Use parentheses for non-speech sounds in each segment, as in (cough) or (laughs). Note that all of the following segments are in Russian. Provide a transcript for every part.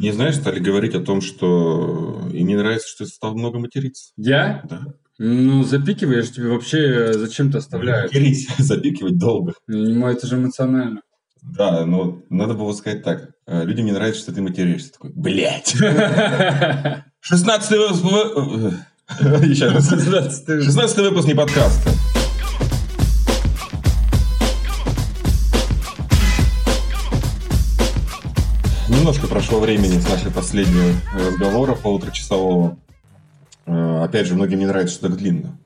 Не знаешь, стали говорить о том, что им не нравится, что ты стал много материться. Я? Да. Ну, запикиваешь, тебе вообще зачем ты оставляешь? Матерись, (laughs) запикивать долго. Ну, это же эмоционально. Да, но надо было сказать так. Э, Людям не нравится, что ты материшься. Такой, блядь. (laughs) 16 выпуск... (laughs) Еще раз. 16 выпуск не подкаста. Немножко прошло времени с нашего последнего разговора полуторачасового. Э, Опять же, многим не нравится, что так длинно.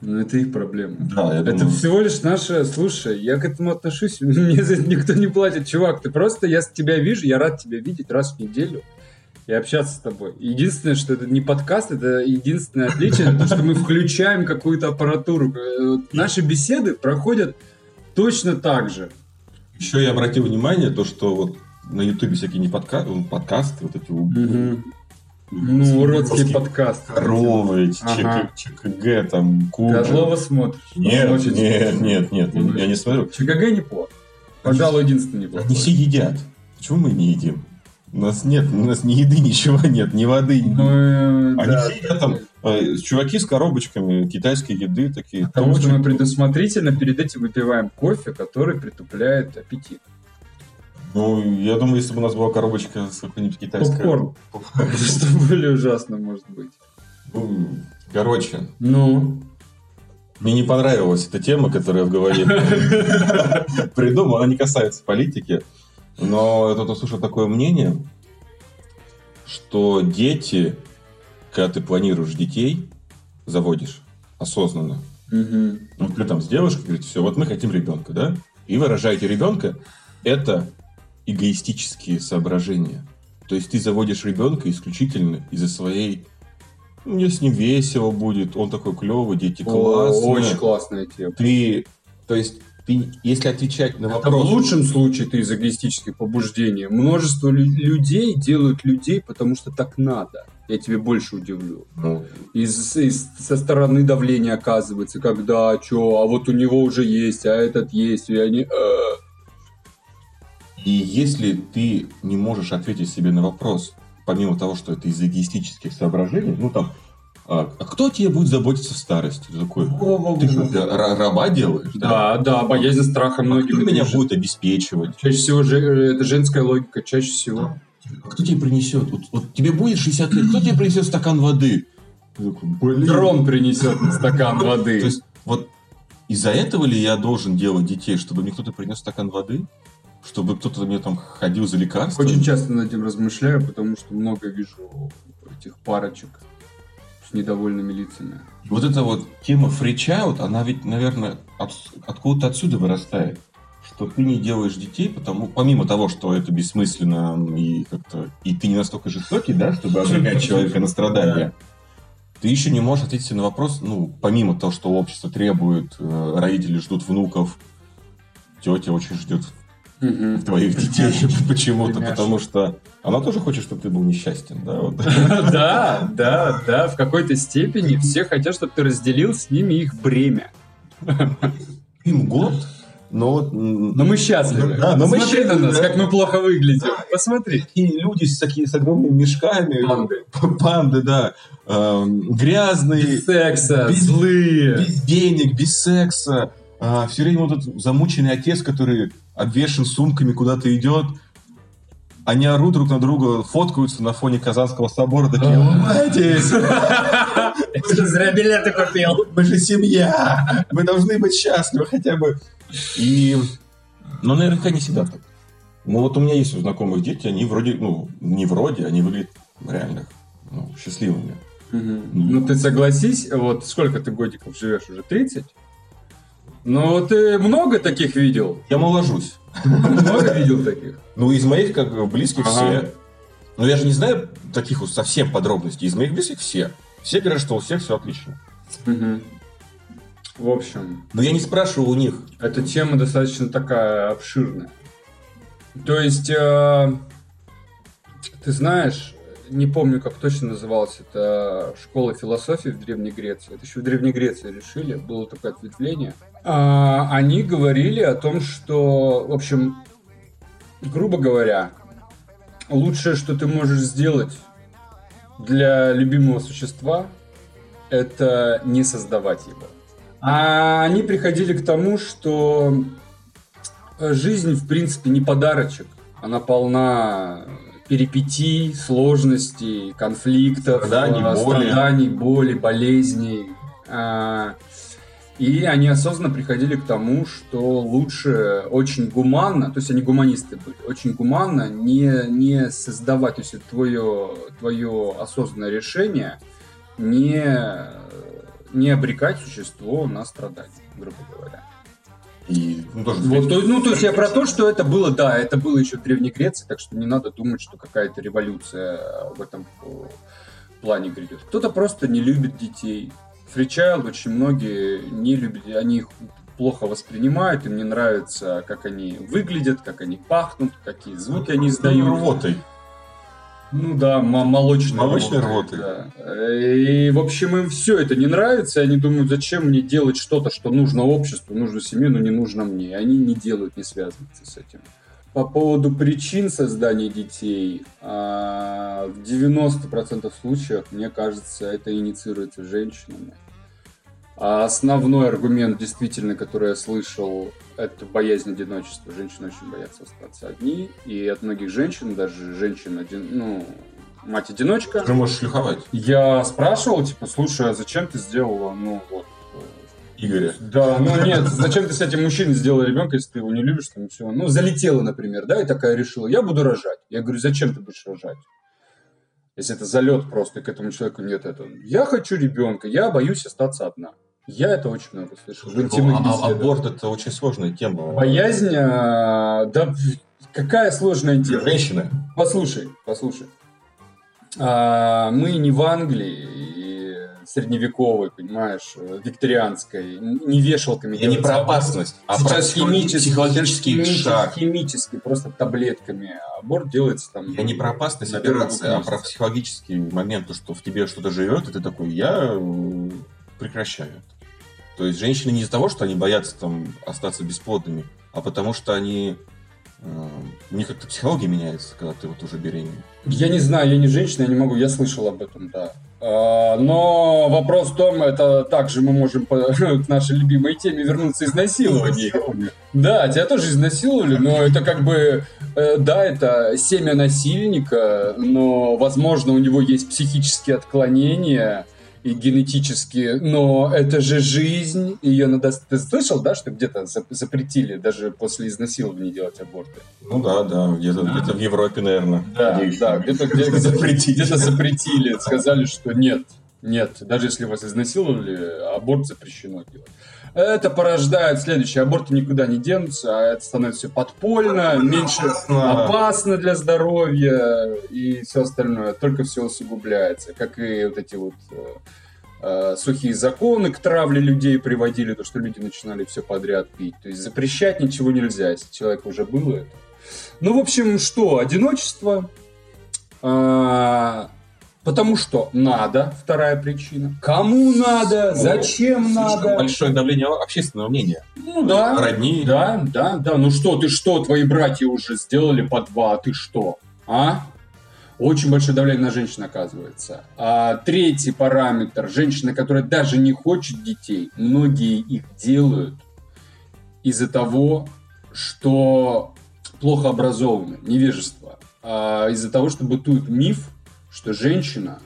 Ну, это их проблема. Да, я Это думаю... всего лишь наша... Слушай, я к этому отношусь, (laughs) мне за это никто не платит. Чувак, ты просто, я тебя вижу, я рад тебя видеть раз в неделю и общаться с тобой. Единственное, что это не подкаст, это единственное отличие, это то, что мы включаем какую-то аппаратуру. Э, Наши беседы проходят точно так же. Еще я обратил внимание, то, что вот на Ютубе всякие не подка... ну, подкасты, вот эти Мгм. Ну, уродский подкаст. Коровы, Ага. ЧКГ, там, кубы. Козлова смотришь. Нет, Очень нет, нет, нет, Ну, я не смотрю. ЧГГ неплохо. Пожалуй, единственный неплохой. Они все едят. Почему мы не едим? У нас нет, у нас ни еды, (laughs) ничего нет, ни воды. Ну, э, Они да. все едят там, э, чуваки с коробочками китайской еды такие. Потому что мы предусмотрительно перед этим выпиваем кофе, который притупляет аппетит. Ну, я думаю, если бы у нас была коробочка с какой-нибудь китайской... Попкорн. (laughs) Что более ужасно может быть. Ну, Короче, Ну, Мне не понравилась эта тема, которую я в голове (laughs) придумал. Она не касается политики. Но я тут услышал такое мнение, что дети, когда ты планируешь детей, заводишь осознанно. мгм. Вот ты там с девушкой говорите, все, вот мы хотим ребенка, да? И вы рожаете ребенка. Это эгоистические соображения. То есть ты заводишь ребенка исключительно из-за своей... «Ну, Мне с ним весело будет, он такой клевый, дети классные. Очень классная тема. Ты, то есть, ты, если отвечать на Это в вопрос... лучшем случае ты из эгоистических побуждений. Множество лю- людей делают людей, потому что так надо. Я тебе больше удивлю. Ну, Из, из- со стороны давления оказывается, когда, что, а вот у него уже есть, а этот есть, и они... «э». И если ты не можешь ответить себе на вопрос, помимо того, что это из эгоистических соображений, ну там, а, а кто тебе будет заботиться в старости? Ты такой, ты что, раба делаешь? Да, да, боязнь страха А многих. кто это меня будет обеспечивать? Чаще всего же, э, это женская логика, чаще всего. А кто тебе принесет? Вот, вот тебе будет 60 лет, кто тебе принесет стакан воды? «Блин». Дрон принесет стакан воды. То есть, вот из-за этого ли я должен делать детей, чтобы мне кто-то принес стакан воды? Чтобы кто-то мне там ходил за лекарствами? Очень часто над этим размышляю, потому что много вижу этих парочек с недовольными лицами. Вот эта вот тема фричаут, она ведь, наверное, от- откуда-то отсюда вырастает. Что ты не делаешь детей, потому, помимо того, что это бессмысленно и как-то и ты не настолько жестокий, да, чтобы обрекать человека на страдания, ты еще не можешь ответить на вопрос, ну, помимо того, что общество требует, э, родители ждут внуков, тетя очень ждет твоих детей (laughs) почему-то, потому что она тоже хочет, чтобы ты был несчастен, да, вот. (laughs) Да, да, да, в какой-то степени все хотят, чтобы ты разделил с ними их бремя. (laughs) Им год, но вот... м, Но мы счастливы. Да, но мы Посмотри на счастливы, нас, да. как мы плохо выглядим. Посмотри. такие люди с, такими, с огромными мешками. Панды. Панды, да. Эм, грязные, Без секса, без- злые. без денег, без секса. Все время вот этот замученный отец, который обвешен сумками, куда-то идет. Они орут друг на друга, фоткаются на фоне Казанского собора, такие, А. улыбайтесь, Что зря билеты купил. мы же семья, мы должны быть счастливы хотя бы. И, ну, наверняка не всегда так. Ну, вот у меня есть у знакомых дети, они вроде, ну, не вроде, они выглядят реально ну, счастливыми. Ну ты согласись, вот сколько ты годиков живешь уже? 30? Ну ты много таких видел? Я моложусь. Много видел таких? Ну, из моих, как бы, близких Ага. все. Но я же не знаю таких вот совсем подробностей. Из моих близких все. Все говорят, что у всех все отлично. В общем, Но я не спрашивал у них. эта тема достаточно такая обширная. То есть, э, ты знаешь, не помню, как точно называлась эта школа философии в Древней Греции. Это еще в Древней Греции решили, было такое ответвление. А, они говорили о том, что, в общем, грубо говоря, лучшее, что ты можешь сделать для любимого существа, это не создавать его. А они приходили к тому, что жизнь, в принципе, не подарочек. Она полна перипетий, сложностей, конфликтов, Страданий, э, боли. страданий, боли, болезней. И они осознанно приходили к тому, что лучше очень гуманно, то есть они гуманисты были, очень гуманно не, не создавать, то есть это твое, твое осознанное решение не, не обрекать существо на страдания, грубо говоря. И, ну, тоже Вот, то, ну, то есть я про то, что это было, да, это было еще в Древней Греции, так что не надо думать, что какая-то революция в этом э, плане грядет. Кто-то просто не любит детей. Фричайл очень многие не любят, они их плохо воспринимают, им не нравится, как они выглядят, как они пахнут, какие звуки они издают. рвотой. Ну да, молочной, Молочной рвотой. да. И, в общем, им все это не нравится, и они думают, зачем мне делать что-то, что нужно обществу, нужно семье, но не нужно мне. И они не делают, не связываются с этим. По поводу причин создания детей, а, в 90% случаев, мне кажется, это инициируется женщинами. А основной аргумент, действительно, который я слышал, это боязнь одиночества. Женщины очень боятся остаться одни. И от многих женщин, даже женщин, один, ну, мать-одиночка, Ты можешь шлюховать я спрашивал, типа, слушай, а зачем ты сделала, ну, вот, Игоря. да, ну нет, зачем ты с этим мужчиной сделала ребенка, если ты его не любишь, там все. Ну, залетела, например, да, и такая решила, я буду рожать. Я говорю, зачем ты будешь рожать? Если это залет просто, и к этому человеку нет этого. Я хочу ребенка, я боюсь остаться одна. Я это очень много слышал в интимных а- а- беседах. аборт это очень сложная тема. Боязнь, а, да, какая сложная тема. Женщины. Послушай, послушай. А, мы не в Англии средневековой, понимаешь, э, викторианской, не вешалками. Я не делается про опасность, а про Сейчас химически, психологический химически, шаг. химически, просто таблетками. Аборт делается там. Я не про опасность операции, а про психологический момент, то, что в тебе что-то живет, и ты такой, я э, прекращаю. это. То есть женщины не из-за того, что они боятся там остаться бесплодными, а потому что они у них как-то психология меняется, когда ты вот уже беременна. Я не знаю, я не женщина, я не могу, я слышал об этом, да. А, Но вопрос в том, это также мы можем по- (laughs) к нашей любимой теме вернуться изнасилование. Да, тебя тоже изнасиловали, но это как бы, э, да, это семя насильника, но, возможно, у него есть психические отклонения и генетические, но это же жизнь, ее надо... Ты слышал, да, что где-то зап- запретили даже после изнасилования делать аборты? Ну да, да, где-то где в Европе, наверное. Да, да, где-то где (laughs) Запретить. где-то запретили, сказали, что нет, нет, даже если вас изнасиловали, аборт запрещено делать. Это порождает следующее. Аборты никуда не денутся, а это становится все подпольно, меньше Опасно. опасно для здоровья и все остальное. Только все усугубляется. Как и вот эти вот э, э, сухие законы к травле людей приводили, то, что люди начинали все подряд пить. То есть запрещать ничего нельзя, если человек уже было это. Ну, в общем, что? Одиночество. А, Потому что надо, вторая причина. Кому надо, зачем Слишком надо. большое давление общественного мнения. Ну да. Родни. Да, да, да. Ну что, ты что, твои братья уже сделали по два, а ты что? А? Очень большое давление на женщин оказывается. А третий параметр. Женщина, которая даже не хочет детей, многие их делают из-за того, что плохо образованы, невежество. А из-за того, что бытует миф, что женщина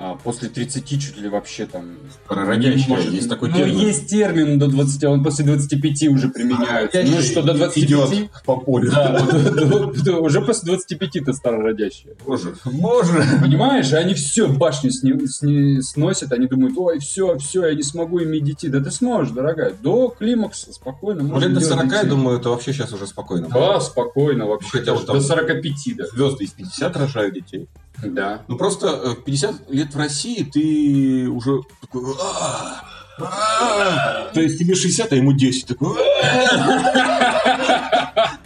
а, после 30 чуть ли вообще там... Прородящая, не может- есть такой ну, термин. есть термин до 20, он после 25 уже применяется. Ну что, до 25? Идет по полю. Да, уже после 25 ты старородящая. Боже, боже. Понимаешь, они все башню сносят, они думают, ой, все, все, я не смогу иметь детей. Да ты сможешь, дорогая, до климакса спокойно Ну, лет до делать 40, я думаю, это вообще сейчас уже спокойно. Да, спокойно вообще. Хотя до 45 да. Звезды из 50 рожают детей. Да. Ну просто э, в 50 лет в России ты уже такой... «А, а». То есть тебе 60, а ему 10. Такой... «А».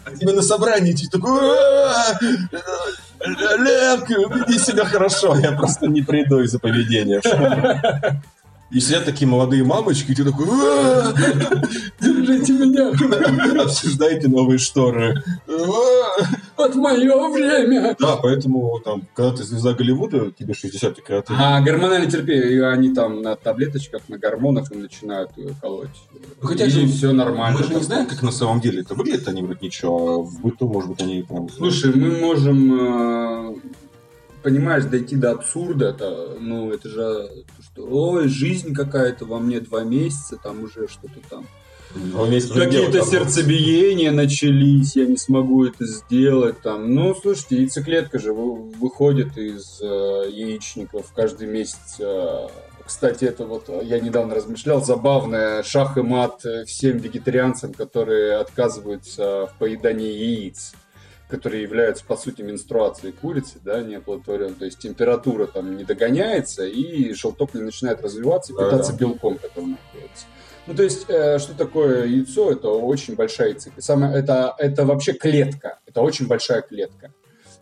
А тебе на собрании ты такой... «А, Олег, веди себя хорошо, я просто не приду из-за поведения. И сидят такие молодые мамочки, и ты такой... «А, Держите меня. Обсуждаете новые шторы. Вот мое время. Да, поэтому там, когда ты звезда Голливуда, тебе 60, и когда ты... А гормональное терпение, и они там на таблеточках, на гормонах им начинают ее колоть. Ну, хотя и же все нормально. Мы же не знаем, как на самом деле это выглядит, они вроде ничего, а в быту, может быть, они там... Слушай, мы можем, э, понимаешь, дойти до абсурда. Это, ну, это же, что, ой, жизнь какая-то во мне два месяца, там уже что-то там. Месяца Какие-то а сердцебиения начались, я не смогу это сделать там. Ну, слушайте, яйцеклетка же вы- выходит из э, яичников каждый месяц. э. Кстати, это вот э, я недавно размышлял, забавное шах и мат э, всем вегетарианцам, которые отказываются в поедании яиц которые являются, по сути, менструацией курицы, да, неоплодотворенной. То есть температура там не догоняется, и желток не начинает развиваться и питаться белком, который находится. Ну, то есть, э, что такое яйцо? Это очень большая яйцеклетка. Самое, это, это вообще клетка. Это очень большая клетка.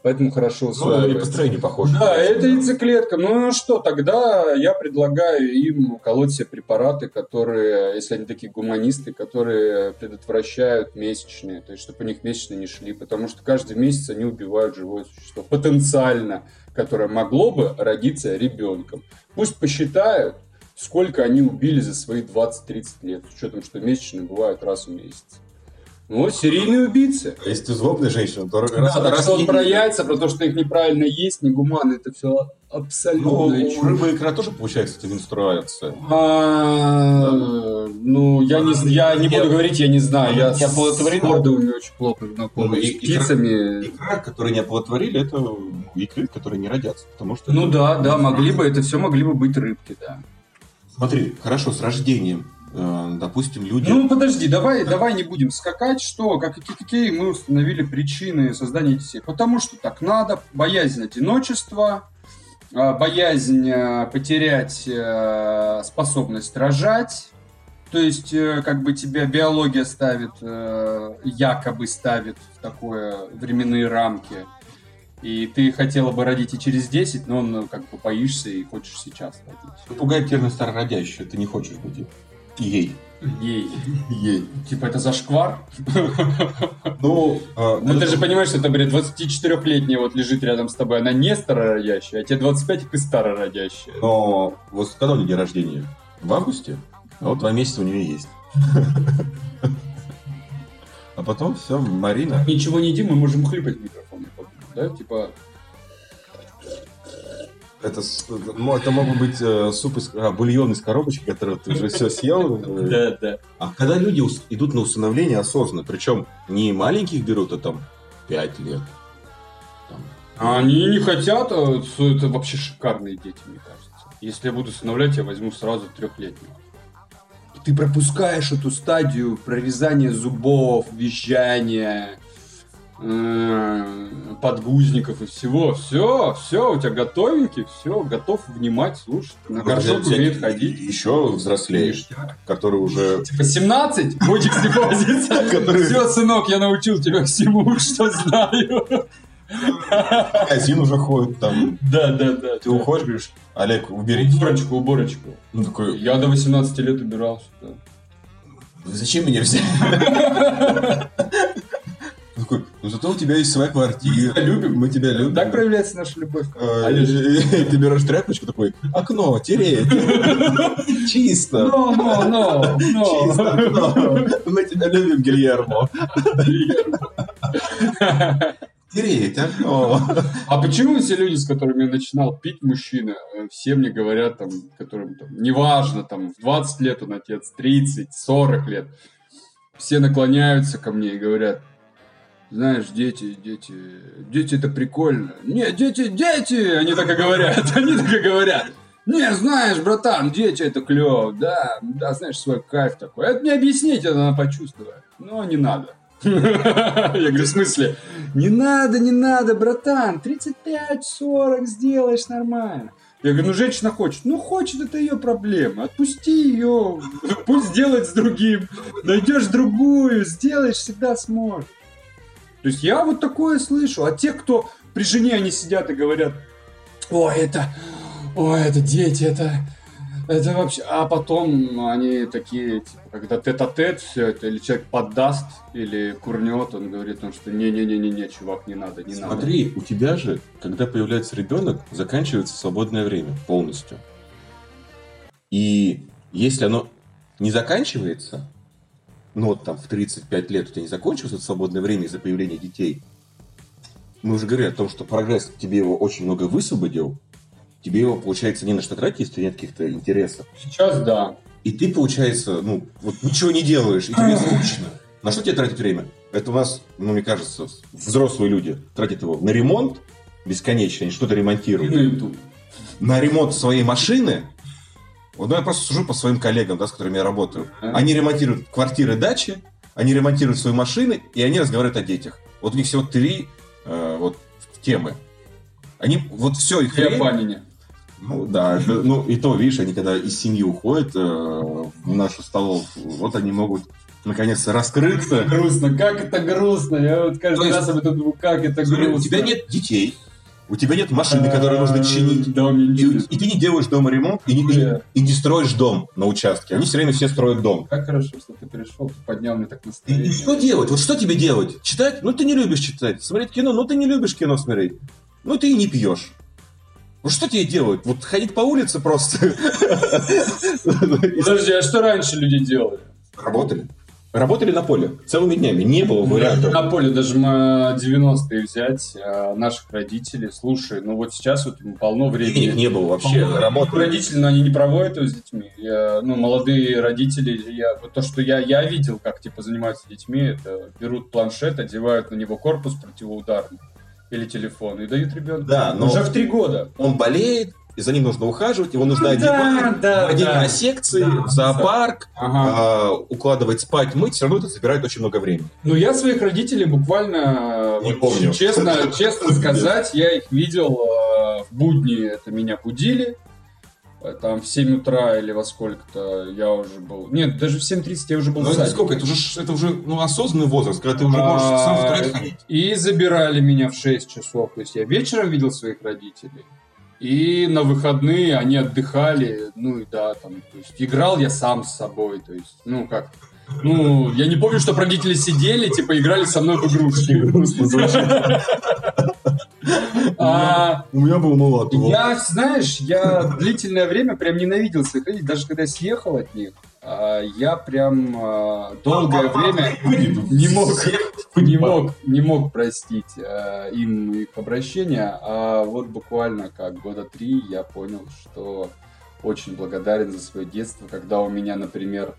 Поэтому хорошо Ну, и по усваивается. строению похоже. Да, это яйцеклетка. Ну что, тогда я предлагаю им колоть себе препараты, которые, если они такие гуманисты, которые предотвращают месячные, то есть чтобы у них месячные не шли, потому что каждый месяц они убивают живое существо, потенциально, которое могло бы родиться ребенком. Пусть посчитают, сколько они убили за свои 20-30 лет, с учетом, что месячные бывают раз в месяц. Ну, серийные убийцы. А Если ты злобная женщина, то Да, так что вот про яйца, про то, что их неправильно есть, негуманно, это все Ну, абсолютно у чушь. рыбы и икра тоже получается эта менструация. А, Ну, я не, я не буду говорить, я не знаю. Я Не с оплодотворена. ордовыми очень плохо знаком. Ну, И с птицами. Икра, которые не оплодотворили, это икры, которые не родятся. Потому что Ну да, да, могли бы, это все могли бы быть рыбки, да. Смотри, хорошо, с рождением. Э, Допустим, люди... Ну, подожди, давай, давай не будем скакать, что, как, какие, мы установили причины создания детей. Потому что так надо, боязнь одиночества, а, боязнь э, потерять э, способность рожать, то есть, э, как бы тебя биология ставит, э, якобы ставит в такое временные рамки, и ты хотела бы родить и через 10, но ну, как бы боишься и хочешь сейчас родить. Пугает термин старородящая, ты не хочешь быть ей. Ей. Ей. Типа это зашквар? (laughs) Ну, э, Ну, ты же понимаешь, что это, блядь, 24-летняя вот лежит рядом с тобой, она не старородящая, а тебе 25, и ты старородящая. Но вот когда у нее день рождения? В августе? А вот два месяца у нее есть. (laughs) А потом все, Марина. Ничего не едим, мы можем хлюпать микрофон, да? Типа, Это, ну, это могут быть э, суп из, а, бульон из коробочки, который ты уже все съел. да, да. А когда люди идут на усыновление осознанно, причем не маленьких берут, а там 5 лет. Там, А Они не хотят, а это вообще шикарные дети, мне кажется. Если я буду усыновлять, я возьму сразу трехлетнего. Ты пропускаешь эту стадию прорезания зубов, визжания, подгузников и всего. Все, все, у тебя готовенький, все, готов внимать, слушать. На горшок умеет ходить. Еще взрослеешь, который уже... Типа 17, годик с депозита. (laughs) Все, сынок, я научил тебя всему, (laughs) что знаю. магазин уже ходит там. Да, да, да. Ты уходишь, говоришь, Олег, уберись. Уборочку, уборочку. Он такой, Я до 18 лет убирался. да. «Вы зачем меня взяли? (laughs) Ну зато у тебя есть своя квартира. Любим. Мы тебя любим. Так проявляется наша любовь. Э, (laughs) Ты берешь тряпочку такой, окно, тереть. (laughs) Чисто. Но, но, но, Чисто но. окно. Мы тебя любим, Гильермо. (laughs) Тереть окно. А почему все люди, с которыми я начинал пить мужчина, э, все мне говорят, там, которым там, неважно, там, в 20 лет он отец, 30, 40 лет, все наклоняются ко мне и говорят, знаешь, дети, дети, дети это прикольно. Не, дети, дети, они так и говорят, (laughs) они так и говорят. Не, знаешь, братан, дети это клево, да, да, знаешь, свой кайф такой. Это не объяснить, это надо почувствовать. Но не надо. (laughs) Я говорю, в смысле? Не надо, не надо, братан, 35-40 сделаешь нормально. Я говорю, ну женщина хочет. Ну хочет, это ее проблема. Отпусти ее, (laughs) пусть сделает с другим. Найдешь другую, сделаешь, всегда сможешь. То есть я вот такое слышу. А те, кто при жене они сидят и говорят, ой, это, ой, это дети, это, Это вообще... А потом они такие, типа, когда тет-а-тет все это, или человек поддаст, или курнет, он говорит, ну, что не-не-не-не, чувак, не надо, не надо. Смотри, у тебя же, когда появляется ребенок, заканчивается свободное время полностью. И если оно не заканчивается, ну вот там в 35 лет у тебя не закончилось это свободное время из-за появления детей, мы уже говорили о том, что прогресс тебе его очень много высвободил, тебе его, получается, не на что тратить, если нет каких-то интересов. Сейчас да. И ты, получается, ну, вот ничего не делаешь, и тебе скучно. На что тебе тратить время? Это у нас, ну, мне кажется, взрослые люди тратят его на ремонт бесконечно, они что-то И ремонтируют. на YouTube. На ремонт своей машины. Вот ну, я просто сужу по своим коллегам, да, с которыми я работаю. Они ремонтируют квартиры, дачи, они ремонтируют свои машины, и они разговаривают о детях. Вот у них всего три э, вот, темы. Они, вот все их о время- Панине. ну да, это- ну и то, видишь, они когда из семьи уходят э, в нашу столовку, вот они могут наконец-то раскрыться. Грустно, как это грустно. Я вот каждый То есть- раз об этом думаю, как это грустно. у тебя нет детей, у тебя нет машины, которую нужно чинить. Да, И, и ты не делаешь дома ремонт, и, не- и- и не строишь дом на участке. Они все время все строят дом. Как хорошо, что ты пришел, ты поднял мне так И, настроение. и что делать? Вот что тебе делать? Читать? Ну ты не любишь читать. Смотреть кино? Ну ты не любишь кино смотреть. Ну ты и не пьешь. Вот что тебе делать? Вот ходить по улице просто? Подожди, а что раньше люди делали? Работали. Работали на поле целыми днями. Не было вариантов. На поле даже мы 90-е взять, а, наших родителей, слушай, ну вот сейчас вот полно времени. не было вообще. Работали. Родители, но они не проводят его с детьми. Я, ну, молодые родители, я, вот то, что я, я видел, как типа занимаются детьми, это берут планшет, одевают на него корпус противоударный или телефон и дают ребенку. Да, но- Уже в три года. Он болеет, и за ним нужно ухаживать, его нужно Ну одевать, да, водить да. на секции, Да, в зоопарк, Ага. а, укладывать спать, мыть, все равно это забирает очень много времени. Ну, я своих родителей буквально, Не вот, помню. честно, честно сказать, я их видел э, в будни, это меня будили, там в 7 утра или во сколько-то я уже был, нет, даже в 7.30 я уже был Ну, это сколько? Это уже, это уже ну, осознанный возраст, когда ты уже можешь сам в А, туалет ходить. И забирали меня в 6 часов, то есть я вечером видел своих родителей. И на выходные они отдыхали, ну и да, там, то есть играл я сам с собой, то есть, ну как, ну, я не помню, что родители сидели, типа, играли со мной в игрушки. А, У меня был молот. Я, знаешь, я длительное время прям ненавидел своих родителей, даже когда я съехал от них, а, я прям а, долгое время не мог, не мог, не мог простить им их обращения, а вот буквально как года три я понял, что очень благодарен за свое детство, когда у меня, например,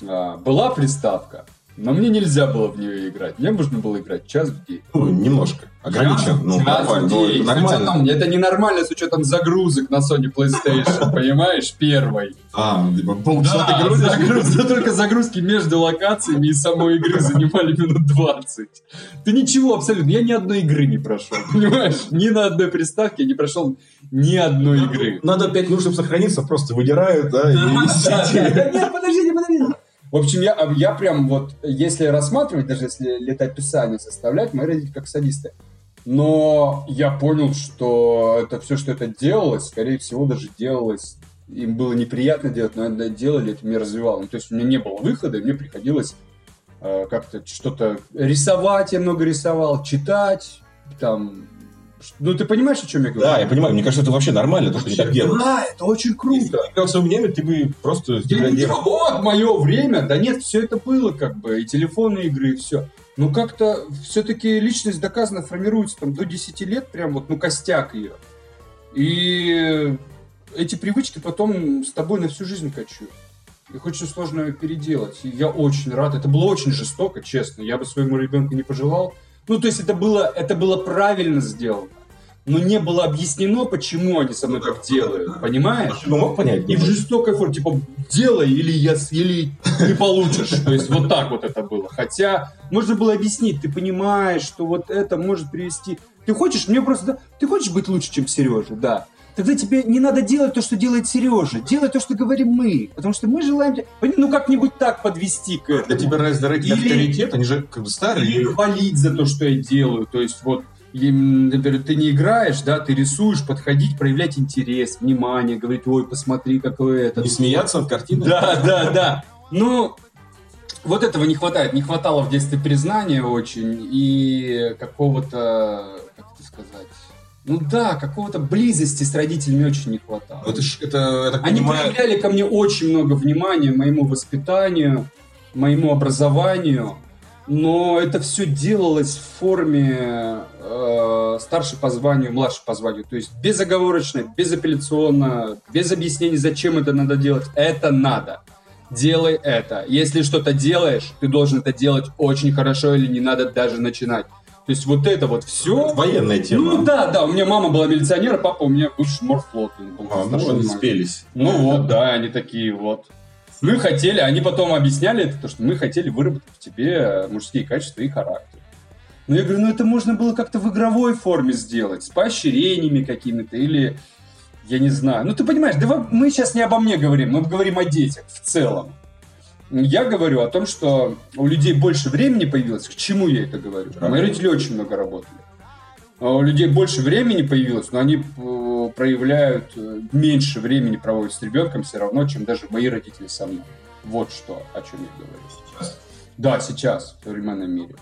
была приставка, но мне нельзя было в нее играть. Мне нужно было играть час в день. Ну, немножко. Ограничен. Ну, Час в нормально. ну, день. нормально. учетом- это ненормально с учетом загрузок на Sony PlayStation, (laughs) понимаешь, первой. А, типа полчаса Да, ты грузишь? загруз- только загрузки между локациями и самой игры занимали минут 20. Ты ничего абсолютно, я ни одной игры не прошел, понимаешь? Ни на одной приставке я не прошел ни одной игры. Надо 5 минут, чтобы сохраниться, просто выдирают, да, Да, сидите. да, Нет, подождите, подождите. В общем, я, я прям вот, если рассматривать, даже если летописание составлять, мои родители как садисты. Но я понял, что это все, что это делалось, скорее всего, даже делалось, им было неприятно делать, но это делали, это меня развивало. Ну, то есть у меня не было выхода, и мне приходилось э, как-то что-то рисовать, я много рисовал, читать, там... Ну, ты понимаешь, о чем я говорю? Да, я понимаю, мне кажется, это вообще нормально, то, что они так делают. Да, это очень Если круто. бы играл в свое время, ты бы просто Я не вот мое время. Да нет, все это было как бы, и телефонные игры, и все. Ну как-то все-таки личность доказано формируется там до 10 лет, прям вот, ну костяк ее. И эти привычки потом с тобой на всю жизнь качают. Их очень сложно переделать. И я очень рад. Это было очень жестоко, честно. Я бы своему ребенку не пожелал. Ну, то есть это было, это было правильно сделано. Но не было объяснено, почему они со мной так делают. Понимаешь? Бы мог понять? И в жестокой форме, типа, делай или, я, или не получишь. (laughs) То есть вот так вот это было. Хотя можно было объяснить, ты понимаешь, что вот это может привести... Ты хочешь, мне просто... Ты хочешь быть лучше, чем Сережа, да. Тогда тебе не надо делать то, что делает Сережа. Делай то, что говорим мы. Потому что мы желаем... тебя- Ну, как-нибудь так подвести к этому. тебя родители Или- авторитет, они же как бы Или старые. хвалить за то, что я делаю. То есть вот И, ты не играешь, да, ты рисуешь, подходить, проявлять интерес, внимание, говорить, ой, посмотри, какой это. Не смеяться над картиной? Да, да, да. Ну, вот этого не хватает. Не хватало в детстве признания очень и какого-то, как это сказать, ну да, какого-то близости с родителями очень не хватало. Это, ж- это, я так Они понимаю, проявляли ко мне очень много внимания, моему воспитанию, моему образованию, но это все делалось в форме э, старший по званию, младший по званию. То есть безоговорочно, безапелляционно, без объяснений, зачем это надо делать. Это надо. Делай это. Если что-то делаешь, ты должен это делать очень хорошо или не надо даже начинать. То есть вот это вот все. военная тема. Ну да, да, у меня мама была милиционер, папа у меня бывший морфлот. он был А, ну, они спелись. Ну вот, да, они такие вот. Мы хотели, они потом объясняли это, то, что мы хотели выработать в тебе мужские качества и характер. Но я говорю, ну это можно было как-то в игровой форме сделать, с поощрениями какими-то или, я не знаю. Ну ты понимаешь, да мы сейчас не обо мне говорим, мы говорим о детях в целом. Я говорю о том, что у людей больше времени появилось. К чему я это говорю? Да. Мои родители очень много работали. А У людей больше времени появилось, но они э, проявляют э, меньше времени проводят с ребенком все равно, чем даже мои родители со мной. Вот что, о чем я говорю. Сейчас. Да, сейчас, в современном мире.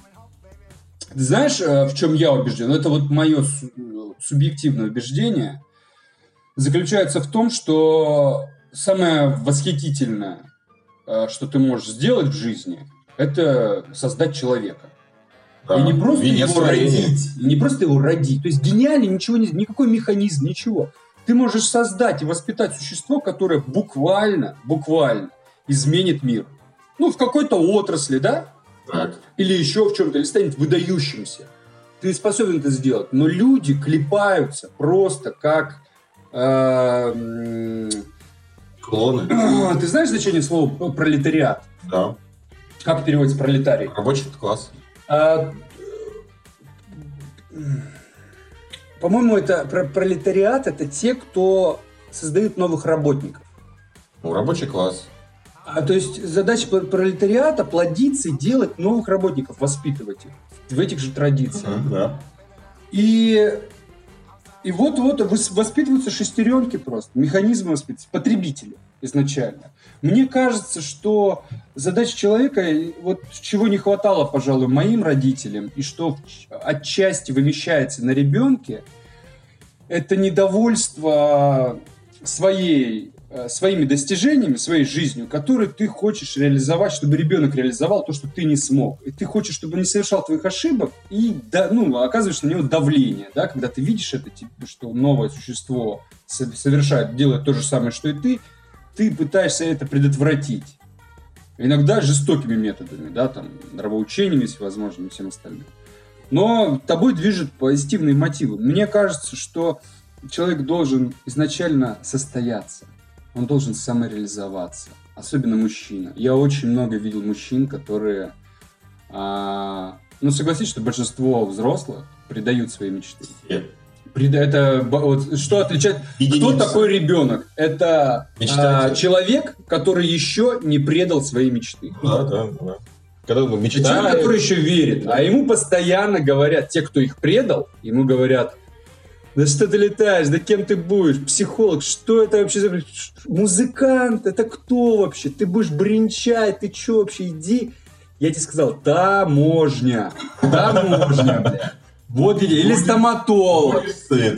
Ты знаешь, э, в чем я убежден? Это вот мое су- субъективное убеждение заключается в том, что самое восхитительное, что ты можешь сделать в жизни, это создать человека. Да. И не просто Венец его творения. родить, не просто его родить. То есть гениально ничего не, никакой механизм, ничего. Ты можешь создать и воспитать существо, которое буквально, буквально изменит мир. Ну, в какой-то отрасли, да? Так. Или еще в чем-то, или станет выдающимся. Ты способен это сделать. Но люди клепаются просто как... э, Клоны. ты знаешь значение слова пролетариат? Да. Как переводится пролетарий? Рабочий класс. А, По-моему, это про- пролетариат это те, кто создают новых работников. Ну, рабочий класс. А, то есть задача пр- пролетариата плодиться и делать новых работников, воспитывать их в этих же традициях. Да. И, и вот-вот воспитываются шестеренки просто, механизмы воспитываются, потребители изначально. Мне кажется, что задача человека, вот чего не хватало, пожалуй, моим родителям, и что отчасти вымещается на ребенке, это недовольство своей, своими достижениями, своей жизнью, которые ты хочешь реализовать, чтобы ребенок реализовал то, что ты не смог. И ты хочешь, чтобы он не совершал твоих ошибок, и да, ну, оказываешь на него давление, да, когда ты видишь это, типа, что новое существо со- совершает, делает то же самое, что и ты, ты пытаешься это предотвратить. Иногда жестокими методами, да, там, нравоучениями всевозможными всем остальным. Но тобой движет позитивные мотивы. Мне кажется, что человек должен изначально состояться. Он должен самореализоваться. Особенно мужчина. Я очень много видел мужчин, которые... а, ну, согласись, что большинство взрослых предают свои мечты. Преда- Это вот, что отличает... Кто Единицы. такой ребенок? Это а, человек, который еще не предал свои мечты. Да, да, да. Когда мы Это человек, который еще верит, а ему постоянно говорят, те, кто их предал, ему говорят, да что ты летаешь, да кем ты будешь, психолог, что это вообще за... Музыкант, это кто вообще? Ты будешь бренчать, ты че вообще, иди. Я тебе сказал, таможня, таможня, бля. Вот где, или стоматолог.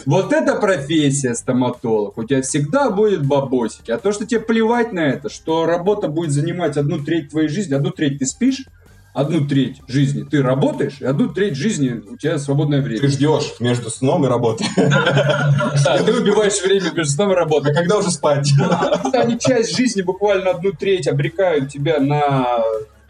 Вот это профессия стоматолог. У тебя всегда будет бабосики. А то, что тебе плевать на это, что работа будет занимать одну треть твоей жизни, одну треть ты спишь, одну треть жизни ты работаешь, и одну треть жизни у тебя свободное Ты время. ждешь между сном и работой. Да, ты убиваешь время между сном и А работой. когда уже спать? Они часть жизни, буквально одну треть, обрекают тебя на,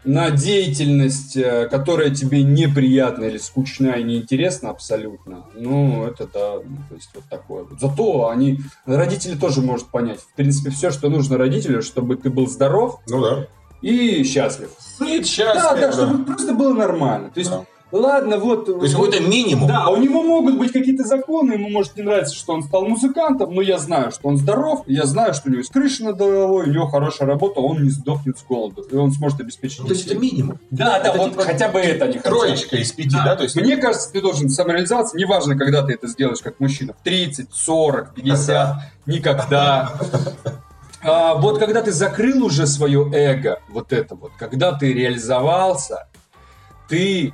на деятельность, э, которая тебе неприятна или скучна и неинтересна абсолютно, ну, это да, ну, то есть вот такое. вот. Зато они, родители тоже могут понять, в принципе, все, что нужно родителю, чтобы ты был здоров Ну да. И счастлив. Сыт, Да, счастлив. да, чтобы просто было нормально. То есть Да. ладно, вот... То есть какой-то минимум. Да, у него могут быть какие-то законы, ему может не нравиться, что он стал музыкантом, но я знаю, что он здоров, я знаю, что у него есть крыша над головой, у него хорошая работа, он не сдохнет с голоду, и он сможет обеспечить Ну, то есть это минимум. Да, да, Это вот типа хотя бы это не. Троечка из пяти, да? То есть Мне кажется, ты должен самореализоваться, неважно, когда ты это сделаешь как мужчина, в 30, 40, 50, никогда. А, вот когда ты закрыл уже свое эго, вот это вот, когда ты реализовался, ты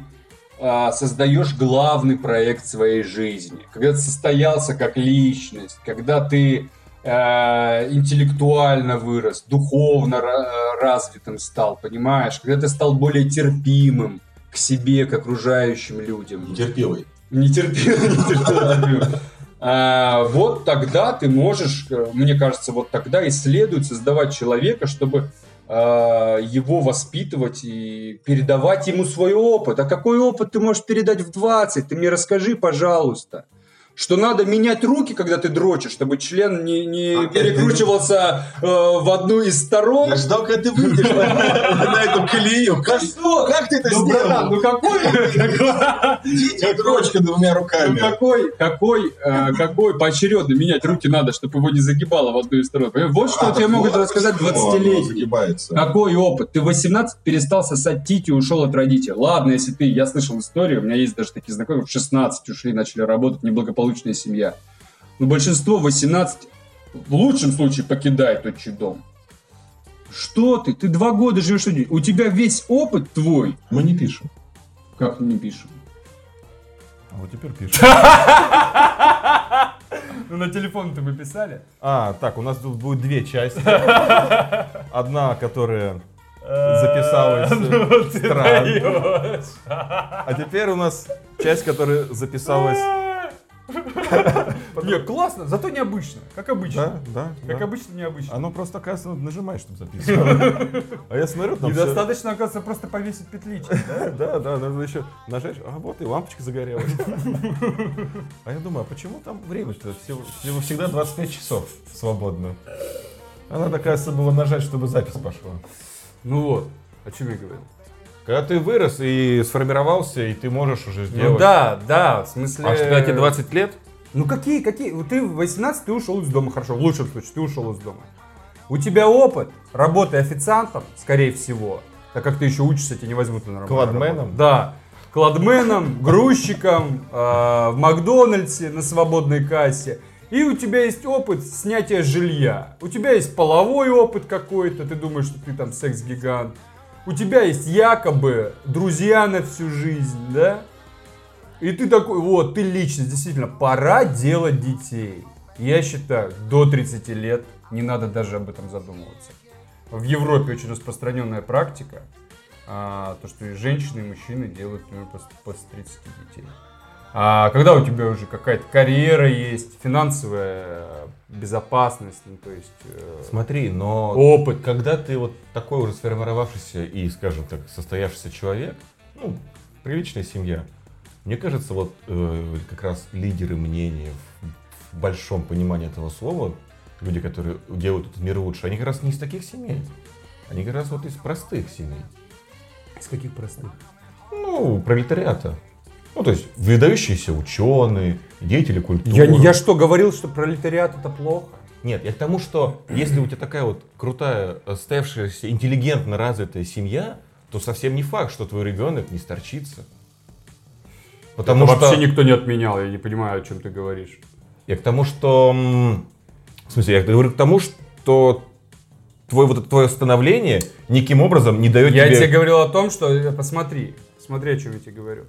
а, создаешь главный проект своей жизни, когда ты состоялся как личность, когда ты а, интеллектуально вырос, духовно ра- развитым стал, понимаешь, когда ты стал более терпимым к себе, к окружающим людям. нетерпелый. Нетерпимым, (laughs) нетерпимым. А, вот тогда ты можешь, э, мне кажется, вот тогда и следует создавать человека, чтобы а, его воспитывать и передавать ему свой опыт. А какой опыт ты можешь передать в 20? Ты мне расскажи, пожалуйста. Что надо менять руки, когда ты дрочишь, чтобы член не, не Опять перекручивался э, в одну из сторон. Я ждал, когда ты выйдешь на, эту колею. Как, Что? как ты это Ну, братан, сделал? ну какой? Дрочка двумя Ну, руками. какой, какой, э, какой поочередно менять руки надо, чтобы его не загибало в одну из сторон. Вот что А, тебе могут рассказать почему оно 20-летние. загибается. Какой опыт? Ты в 18 перестал сосать тити и ушел от родителей. Ладно, если ты, я слышал историю, у меня есть даже такие знакомые, в 16 ушли, начали работать, неблагополучная семья. Но большинство в 18, в лучшем случае, покидает отчий дом. Что ты? Ты два года живешь один. У тебя весь опыт твой. Мы не пишем. Как не пишем? А вот теперь пишет. (laughs) Ну, на телефон-то вы писали? А, так, у нас тут будет две части. (laughs) Одна, которая записалась Ну, э, ты странно. А теперь у нас часть, которая записалась... (laughs) (laughs) Не, классно, зато необычно, как обычно. Да, да, Как обычно, необычно. Оно просто, оказывается, надо нажимать, чтобы записывать. А я смотрю, там Недостаточно, оказывается, просто повесить петличку, (laughs) да? Да, надо еще нажать. А вот и лампочка загорелась. (laughs) А я думаю, а почему там время что всего, всего всегда 25 часов свободно? А надо, оказывается, было нажать, чтобы запись пошла. Ну вот, о чем я говорил. Когда ты вырос и сформировался, и ты можешь уже Ну сделать... да, да, в смысле... А что, когда тебе 20 лет? Ну какие, какие? Ты в 18 ты ушел из дома, хорошо, в лучшем случае ты ушел из дома. У тебя опыт работы официантом, скорее всего, так как ты еще учишься, тебя не возьмут на работу. Кладменом? Да. Кладменом, грузчиком, э, в Макдональдсе на свободной кассе. И у тебя есть опыт снятия жилья. У тебя есть половой опыт какой-то, ты думаешь, что ты там секс-гигант. У тебя есть якобы друзья на всю жизнь, да? И ты такой, вот, ты личность, действительно, пора делать детей. Я считаю, до 30 лет не надо даже об этом задумываться. В Европе очень распространенная практика, а, то, что и женщины, и мужчины делают, например, после 30 детей. А когда у тебя уже какая-то карьера есть, финансовая безопасность, ну, то есть э, Смотри, но опыт. когда ты вот такой уже сформировавшийся и, скажем так, состоявшийся человек, ну, приличная семья, мне кажется, вот э, как раз лидеры мнений в, в большом понимании этого слова, люди, которые делают этот мир лучше, они как раз не из таких семей. Они как раз вот из простых семей. Из каких простых? Ну, пролетариата. Ну, то есть выдающиеся ученые, деятели культуры. Я, я что, говорил, что пролетариат это плохо? Нет, я к тому, что если у тебя такая вот крутая, состоявшаяся, интеллигентно развитая семья, то совсем не факт, что твой ребенок не сторчится. Потому Это что... вообще никто не отменял, я не понимаю, о чем ты говоришь. Я к тому, что... В смысле, я говорю к тому, что твое, вот это твое становление никаким образом не дает Я тебе... тебе говорил о том, что э, посмотри, смотри, о чем я тебе говорю.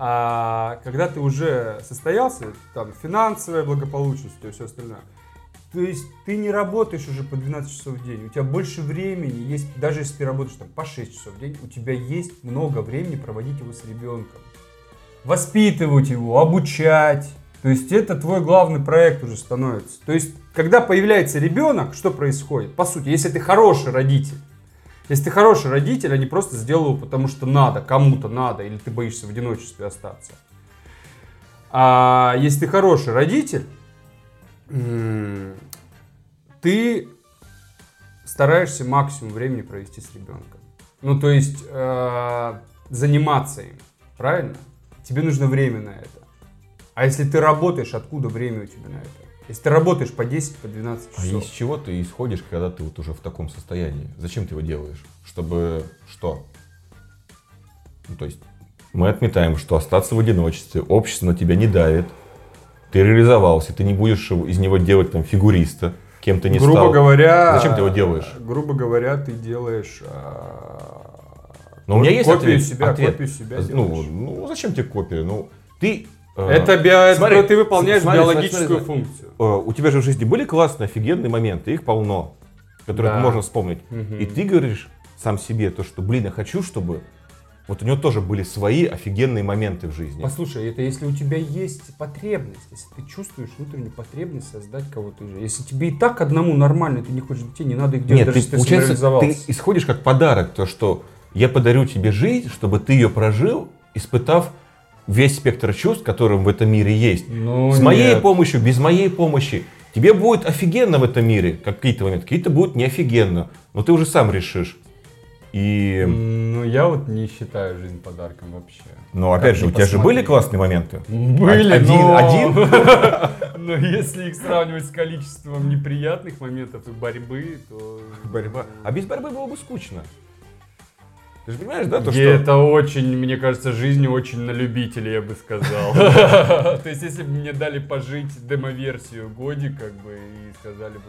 А когда ты уже состоялся, там финансовое благополучие и все остальное, то есть ты не работаешь уже по 12 часов в день, у тебя больше времени есть, даже если ты работаешь там по 6 часов в день, у тебя есть много времени проводить его с ребенком. Воспитывать его, обучать. То есть это твой главный проект уже становится. То есть, когда появляется ребенок, что происходит? По сути, если ты хороший родитель, если ты хороший родитель, а не просто сделал, потому что надо, кому-то надо, или ты боишься в одиночестве остаться. А если ты хороший родитель, ты стараешься максимум времени провести с ребенком. Ну, то есть э, заниматься им. Правильно? Тебе нужно время на это. А если ты работаешь, откуда время у тебя на это? Если ты работаешь по 10, по 12 А часов. из чего ты исходишь, когда ты вот уже в таком состоянии? Зачем ты его делаешь? Чтобы что? Ну, то есть мы отметаем, что остаться в одиночестве, общество на тебя не давит, ты реализовался, ты не будешь из него делать там фигуриста, кем ты не грубо стал. говоря... Зачем ты его делаешь? Грубо говоря, ты делаешь... а, Но у меня есть копию ответ. себя, ответ. копию себя ну, делаешь. ну, зачем тебе копия? Ну, ты... э, Это, био- смотри, ты выполняешь смотри, смотри, биологическую смотри, функцию. э, у тебя же в жизни были классные, офигенные моменты, их полно, которые Да. можно вспомнить. Мгм. И ты говоришь сам себе то, что, блин, я хочу, чтобы вот у него тоже были свои офигенные моменты в жизни. Послушай, это если у тебя есть потребность, если ты чувствуешь внутреннюю потребность создать кого-то из Если тебе и так одному нормально, ты не хочешь детей, не надо их делать, Нет, даже ты, если получается, ты исходишь как подарок, то, что я подарю тебе жизнь, чтобы ты ее прожил, испытав весь спектр чувств, которым в этом мире есть. Ну, С моей нет. помощью, без моей помощи. Тебе будет офигенно в этом мире, какие-то моменты, какие-то будут не офигенно. Но ты уже сам решишь. И, Ну, я вот не считаю жизнь подарком вообще. ну, опять же, у тебя же были классные моменты? Были, Один- но... один? (laughs) Но если их сравнивать с количеством неприятных моментов и борьбы, то... Борьба. А без борьбы было бы скучно. Ты же понимаешь, да, то, И что... это очень, мне кажется, жизнь очень на любителя, я бы сказал. (laughs) То есть, если бы мне дали пожить демо-версию годик, как бы, и сказали бы,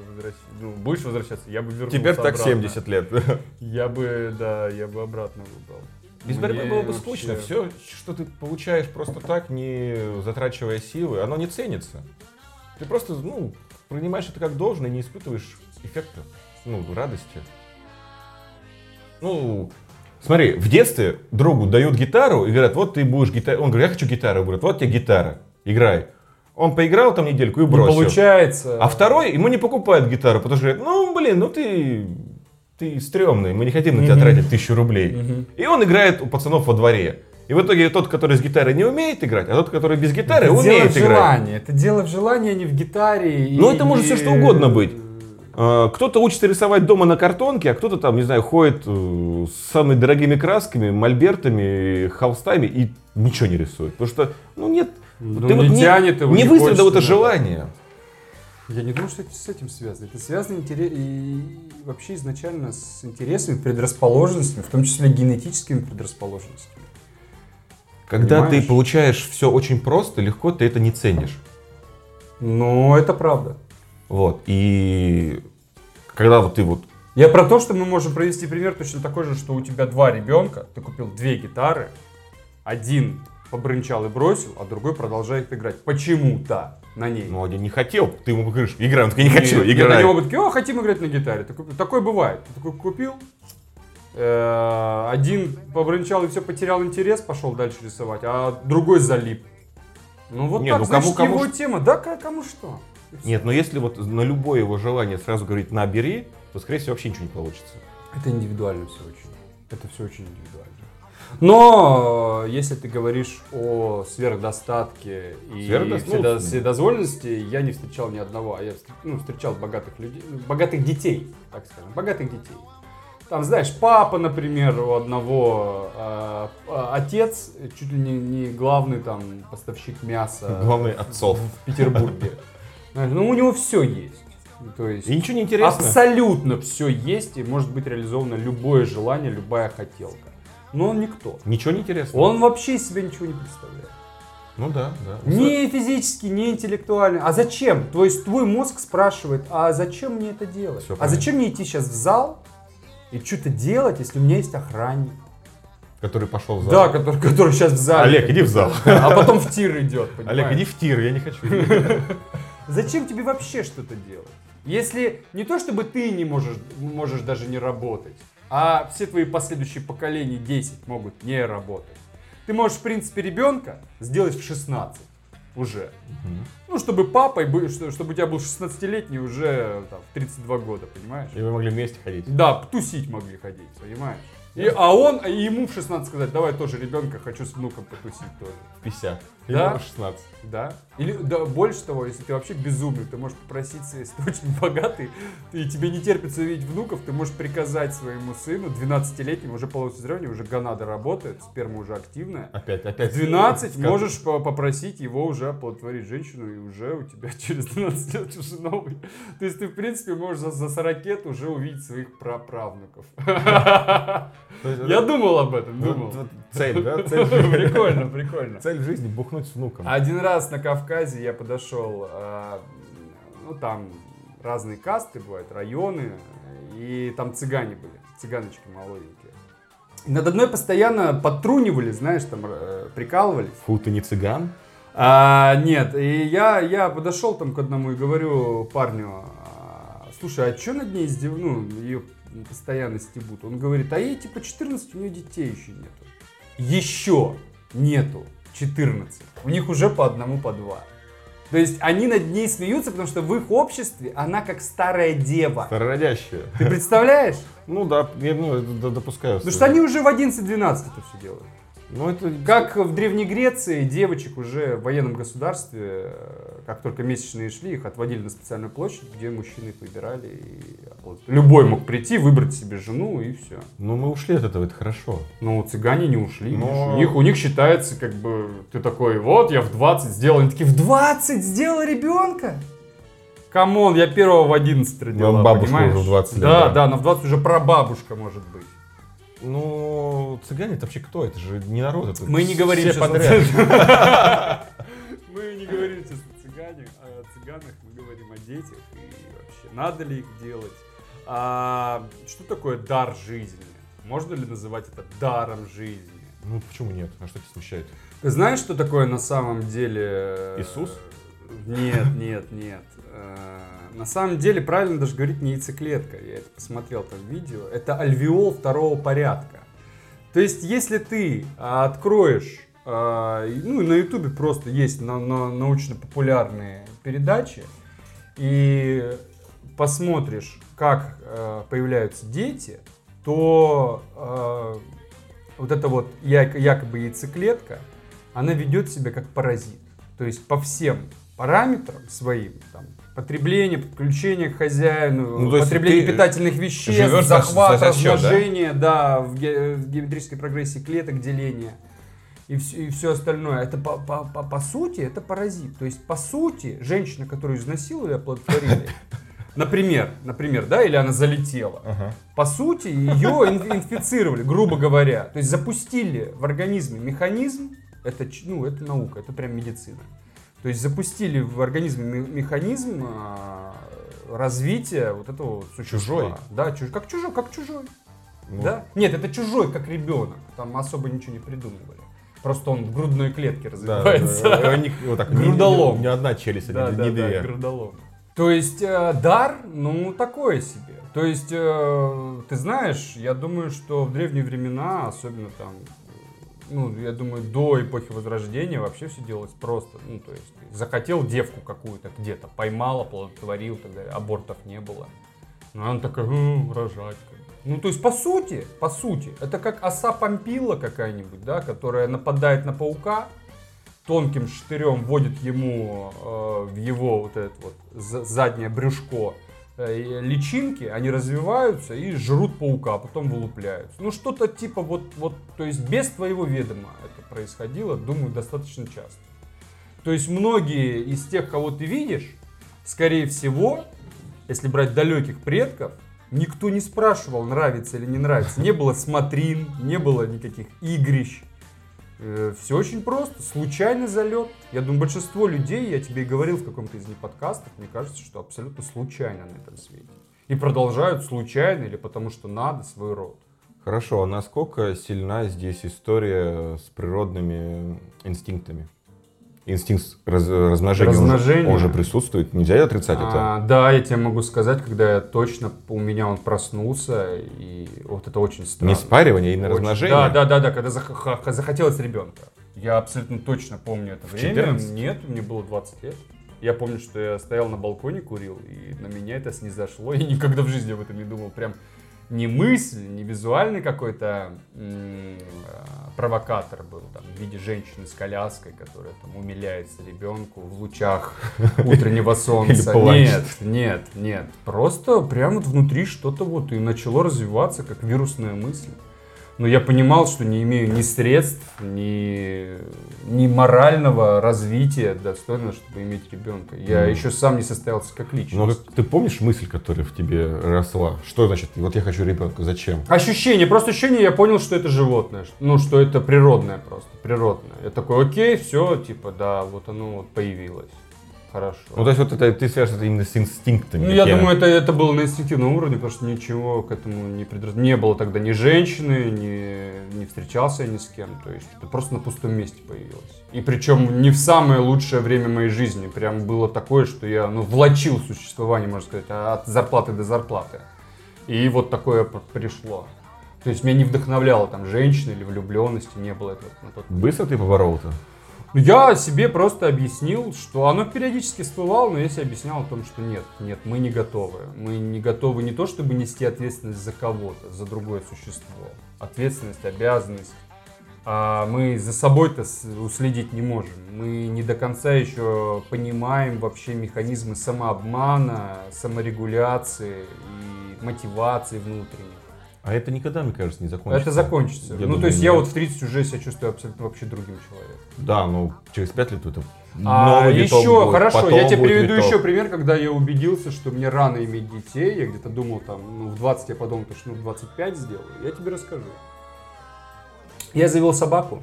ну, будешь возвращаться, я бы вернулся Теперь так обратно. 70 лет. Я бы, да, я бы обратно выбрал. Без борьбы было бы вообще- скучно. Все, что ты получаешь просто так, не затрачивая силы, оно не ценится. Ты просто, ну, принимаешь это как должное и не испытываешь эффекта, ну, радости. Ну, смотри, в детстве другу дают гитару и говорят, вот ты будешь гитару. Он говорит, я хочу гитару. Говорят, вот тебе гитара, играй. Он поиграл там недельку и Не бросил. получается. А второй ему не покупают гитару, потому что говорят, ну, блин, ну ты, ты стрёмный, мы не хотим на тебя Мгм. тратить тысячу рублей. Мгм. И он играет у пацанов во дворе. И в итоге тот, который с гитарой не умеет играть, а тот, который без гитары, Это дело умеет в играть. желании. Это дело в желании, а не в гитаре. и- Ну, это может всё и- что угодно быть. А, Кто-то учится рисовать дома на картонке, а кто-то там, не знаю, ходит э, с самыми дорогими красками, мольбертами, холстами и ничего не рисует. Потому что, ну нет, Ну, ты не вот тянет его, не не хочется, это желание. Я не думаю, что это с этим связано. Это связано интере- и вообще изначально с интересами, предрасположенностями, в том числе генетическими предрасположенностями. Когда Понимаешь? ты получаешь все очень просто, легко, ты это не ценишь. Но это правда. Вот. И когда вот ты вот Я про то, что мы можем провести пример точно такой же, что у тебя два ребенка, ты купил две гитары, один побрынчал и бросил, а другой продолжает играть. Почему-то на ней. ну, один не хотел, ты ему говоришь, играй, он такой, не хочу, Нет, нет, играй. Они могут такие, о, хотим играть на гитаре. Такое бывает. Ты такой купил, э, один побрынчал и все, потерял интерес, пошел дальше рисовать, а другой залип. Ну вот Не, так, ну значит, кому- кому его тема. Да, кому что. Нет, но если вот на любое его желание сразу говорить «набери», то, скорее всего, вообще ничего не получится. Это индивидуально все очень. Это все очень индивидуально. Но э, если ты говоришь о сверхдостатке и Сверхдостатке? вседо- вседозволенности, я не встречал ни одного. А я ну, встречал богатых людей, богатых детей, так скажем, богатых детей. Там, знаешь, папа, например, у одного э, э, отец, чуть ли не, не главный там поставщик мяса Главный отцов. в Петербурге. Ну, у него все есть. То есть И ничего не интересно. Абсолютно все есть и может быть реализовано любое желание, любая хотелка. Но он никто. Ничего не интересно. Он вообще из себя ничего не представляет. Ну да, да. Ни физически, ни интеллектуально. А зачем? То есть твой мозг спрашивает, а зачем мне это делать? Всё а правильно. зачем мне идти сейчас в зал и что-то делать, если у меня есть охранник? Который пошел в зал. Да, который, который сейчас в зале. Олег, иди в зал. А потом в тир идет, понимаешь? Олег, иди в тир, я не хочу. (laughs) Зачем тебе вообще что-то делать? Если не то, чтобы ты не можешь, можешь даже не работать, а все твои последующие поколения 10 могут не работать. Ты можешь, в принципе, ребенка сделать в 16 уже. Ну, чтобы папой, чтобы у тебя был 16-летний уже там, в 32 года, понимаешь? И вы могли вместе ходить. Да, тусить могли ходить, понимаешь? И, а он, и ему в 16 сказать, давай тоже ребенка, хочу с внуком потусить тоже. В 50. Да? Ему 16. Да. Или да, больше того, если ты вообще безумный, ты можешь попросить, если ты очень богатый, и тебе не терпится увидеть внуков, ты можешь приказать своему сыну, 12-летнему, уже полусозреванию, уже гонада работает, сперма уже активная. Опять, опять. 12 Как- можешь по- попросить его уже оплодотворить женщину, и уже у тебя (laughs) через 12 лет уже новый. То есть ты, в принципе, можешь за, за 40 лет уже увидеть своих праправнуков. (laughs) Я думал об этом, думал. Цель, да? (laughs) Цель. Прикольно, прикольно. Цель жизни бухнуть с внуком. Один раз на Кавказе я подошел, э, ну там разные касты бывают, районы, и там цыгане были, цыганочки молоденькие. Над одной постоянно подтрунивали, знаешь, там э, прикалывались. Фу, ты не цыган? А, нет, и я, я подошел там к одному и говорю парню, а, слушай, а что над ней издев... ну, ее постоянно стебут? Он говорит, а ей типа 14, у нее детей еще нету. Еще нету 14. У них уже по одному, по два. То есть они над ней смеются, потому что в их обществе она как старая дева. Старородящая. Ты представляешь? (laughs) Ну да, я ну, допускаю. Потому что они уже в 11-12 это все делают. Ну это... Как в Древней Греции девочек уже в военном государстве, э, как только месячные шли, их отводили на специальную площадь, где мужчины их выбирали. И любой мог прийти, выбрать себе жену и все. Ну мы ушли от этого, это хорошо. Но цыгане не ушли. Но-. У, них, у них считается, как бы, ты такой, вот, я в 20 сделал. Они такие, в 20 сделал ребенка? Come on, я первого в 11 родила, Вам бабушка понимаешь? уже в 20 лет, Да, да. да, но в 20 уже прабабушка может быть. Ну, цыгане это вообще кто? Это же не народ. Это Мы не говорим все подряд. (laughs) Мы не говорим сейчас детях и вообще, надо ли их делать. А, что такое дар жизни? Можно ли называть это даром жизни? Ну почему нет? А что тебя смущает? Ты знаешь, что такое на самом деле... э, Иисус? Нет, нет, нет. Э, На самом деле, правильно даже говорить не яйцеклетка. Я это посмотрел там видео. Это альвеол второго порядка. То есть, если ты а, откроешь, ну, и на ютубе просто есть на- на- научно-популярные передачи, и посмотришь, как э, появляются дети, то э, вот эта вот якобы яйцеклетка, она ведет себя как паразит. То есть по всем параметрам своим, там, потребление, подключение к хозяину, Ну, потребление питательных веществ, за- захват, за да? размножение, да, в, ге- в геометрической прогрессии клеток деления и все, и все остальное. Это по, по, по, по сути, это паразит. То есть, по сути, женщина, которую изнасиловали, оплодотворили, (laughs) например, например, да, или она залетела, Ага. по сути, ее ин- инфицировали, грубо говоря. То есть запустили в организме механизм, это, ну, это наука, это прям медицина. То есть запустили в организме ме- механизм а, развития вот этого вот существа. Чужой? Да, чуж- как чужой, как чужой. Ну, Да? Нет, это чужой, как ребенок. Там особо ничего не придумывали. Просто он в грудной клетке Да, развивается. да, да. У них вот так, ни- Грудолом. ни- Ни одна челюсть, Да, а не да, не да, две. грудолом. То есть э, дар, ну, такое себе. То есть, э, ты знаешь, я думаю, что в древние времена, особенно там, ну, я думаю, до эпохи Возрождения вообще все делалось просто. Ну, то есть, захотел девку какую-то где-то, поймал, оплодотворил, тогда абортов не было. Ну, она такая, «М, рожать. как бы». Ну, то есть, по сути, по сути, это как оса помпила какая-нибудь, да, которая нападает на паука, тонким штырем вводит ему э, в его вот это вот за- заднее брюшко э, личинки, они развиваются и жрут паука, а потом вылупляются. Ну что-то типа вот, вот, то есть без твоего ведома это происходило, думаю, достаточно часто. То есть многие из тех, кого ты видишь, скорее всего, если брать далеких предков, никто не спрашивал, нравится или не нравится. Не было смотрин, не было никаких игрищ. Все очень просто. Случайный залет. Я думаю, большинство людей, я тебе и говорил в каком-то из них подкастов, мне кажется, что абсолютно случайно на этом свете. И продолжают случайно или потому что надо свой род. Хорошо, а насколько сильна здесь история с природными инстинктами? Инстинкт раз- размножения, он же- Размножения. Он, же присутствует, нельзя отрицать это. А, да, я тебе могу сказать, когда я точно, у меня он проснулся, и вот это очень странно. Не спаривание, а именно Очень- размножение. Да, да, да, да, когда зах- захотелось ребенка. Я абсолютно точно помню это В время. 14? Нет, мне было 20 лет. Я помню, что я стоял на балконе, курил, и на меня это снизошло. Я никогда в жизни об этом не думал. Прям не мысль, не визуальный какой-то а, провокатор был, там, в виде женщины с коляской, которая там умиляется ребенку в лучах (laughs) утреннего солнца. Нет, нет, нет. Просто прямо вот внутри что-то вот и начало развиваться, как вирусная мысль. Но я понимал, что не имею ни средств, ни, ни морального развития достойного, чтобы иметь ребенка. Я Мгм. еще сам не состоялся как личность. Но как- ты помнишь мысль, которая в тебе росла? Что значит, вот я хочу ребенка, зачем? Ощущение, просто ощущение, я понял, что это животное. Ну, что это природное просто, природное. Я такой, окей, все, типа, да, вот оно вот появилось. Хорошо. Ну, то есть вот это, ты свяжешь это именно с инстинктами. Ну, я думаю, это, это было на инстинктивном уровне, потому что ничего к этому не предраз... Не было тогда ни женщины, ни, не встречался я ни с кем. То есть это просто на пустом месте появилось. И причем не в самое лучшее время моей жизни. Прям было такое, что я ну, влачил существование, можно сказать, от зарплаты до зарплаты. И вот такое пришло. То есть меня не вдохновляла там женщина или влюбленности, не было этого Быстро ты поборол-то? Я себе просто объяснил, что оно периодически всплывало, но я себе объяснял о том, что нет, нет, мы не готовы. Мы не готовы не то, чтобы нести ответственность за кого-то, за другое существо. Ответственность, обязанность. А мы за собой-то уследить не можем. Мы не до конца еще понимаем вообще механизмы самообмана, саморегуляции и мотивации внутренней. А это никогда, мне кажется, не закончится. Это закончится. Я ну, думаю, то есть я нет. вот в 30 уже себя чувствую абсолютно вообще другим человеком. Да, ну через пять лет это А новый еще, будет, хорошо, я тебе приведу виток. еще пример, когда я убедился, что мне рано иметь детей. Я где-то думал, там, ну, в 20 я подумал, что ну, в 25 сделаю. Я тебе расскажу. Я завел собаку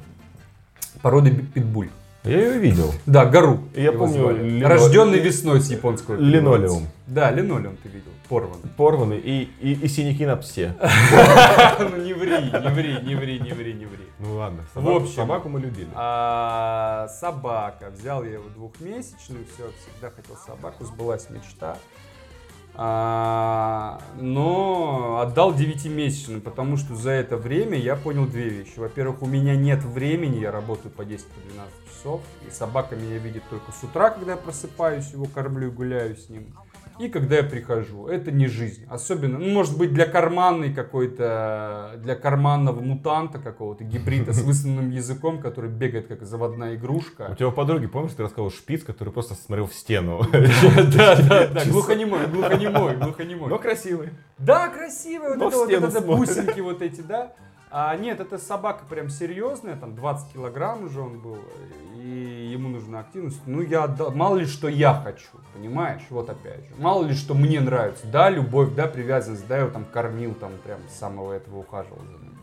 породы питбуль. Я ее видел. Да, Гару. Я его помню, лино- Рожденный весной с японского. Линолеум. Да, линолеум ты видел, порванный. Порваны и, и, и синяки на псе. (laughs) Ну не ври, не ври, не ври, не ври, не ври. Ну ладно, В собаку, общем, собаку мы любили. А, собака. Взял я его двухмесячную, все, всегда хотел собаку, сбылась мечта. А, но отдал девятимесячную, потому что за это время я понял две вещи. Во-первых, у меня нет времени, я работаю по 10-12 часов, и собака меня видит только с утра, когда я просыпаюсь, его кормлю и гуляю с ним. И когда я прихожу, это не жизнь. Особенно, ну, может быть, для карманной какой-то, для карманного мутанта какого-то, гибрида с высунутым языком, который бегает как заводная У игрушка. тебя у подруги, помнишь, ты рассказывал шпиц, который просто смотрел в стену. (laughs) Да, да, да, глухонемой, глухонемой, глухонемой. Но красивый. Да, красивые, вот это вот бусинки вот эти, да. А нет, это собака прям серьезная, там 20 килограмм уже он был, и ему нужна активность. Ну, я отдал, мало ли что я хочу, понимаешь, вот опять же. Мало ли что мне нравится, да, любовь, да, привязанность, да, я его там кормил, там прям с самого этого ухаживал за ним.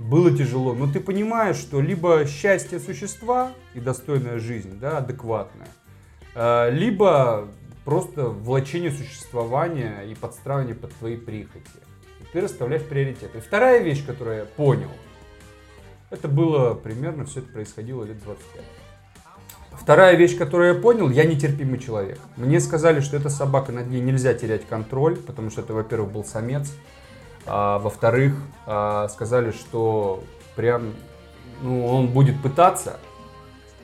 Было тяжело, но ты понимаешь, что либо счастье существа и достойная жизнь, да, адекватная, э, либо просто влачение существования и подстраивание под твои прихоти. Ты расставляешь приоритеты. И вторая вещь, которую я понял, это было примерно, все это происходило лет 25. Вторая вещь, которую я понял, я нетерпимый человек. Мне сказали, что эта собака, над ней нельзя терять контроль, потому что это, во-первых, был самец, а, во-вторых, а, сказали, что прям, ну, он будет пытаться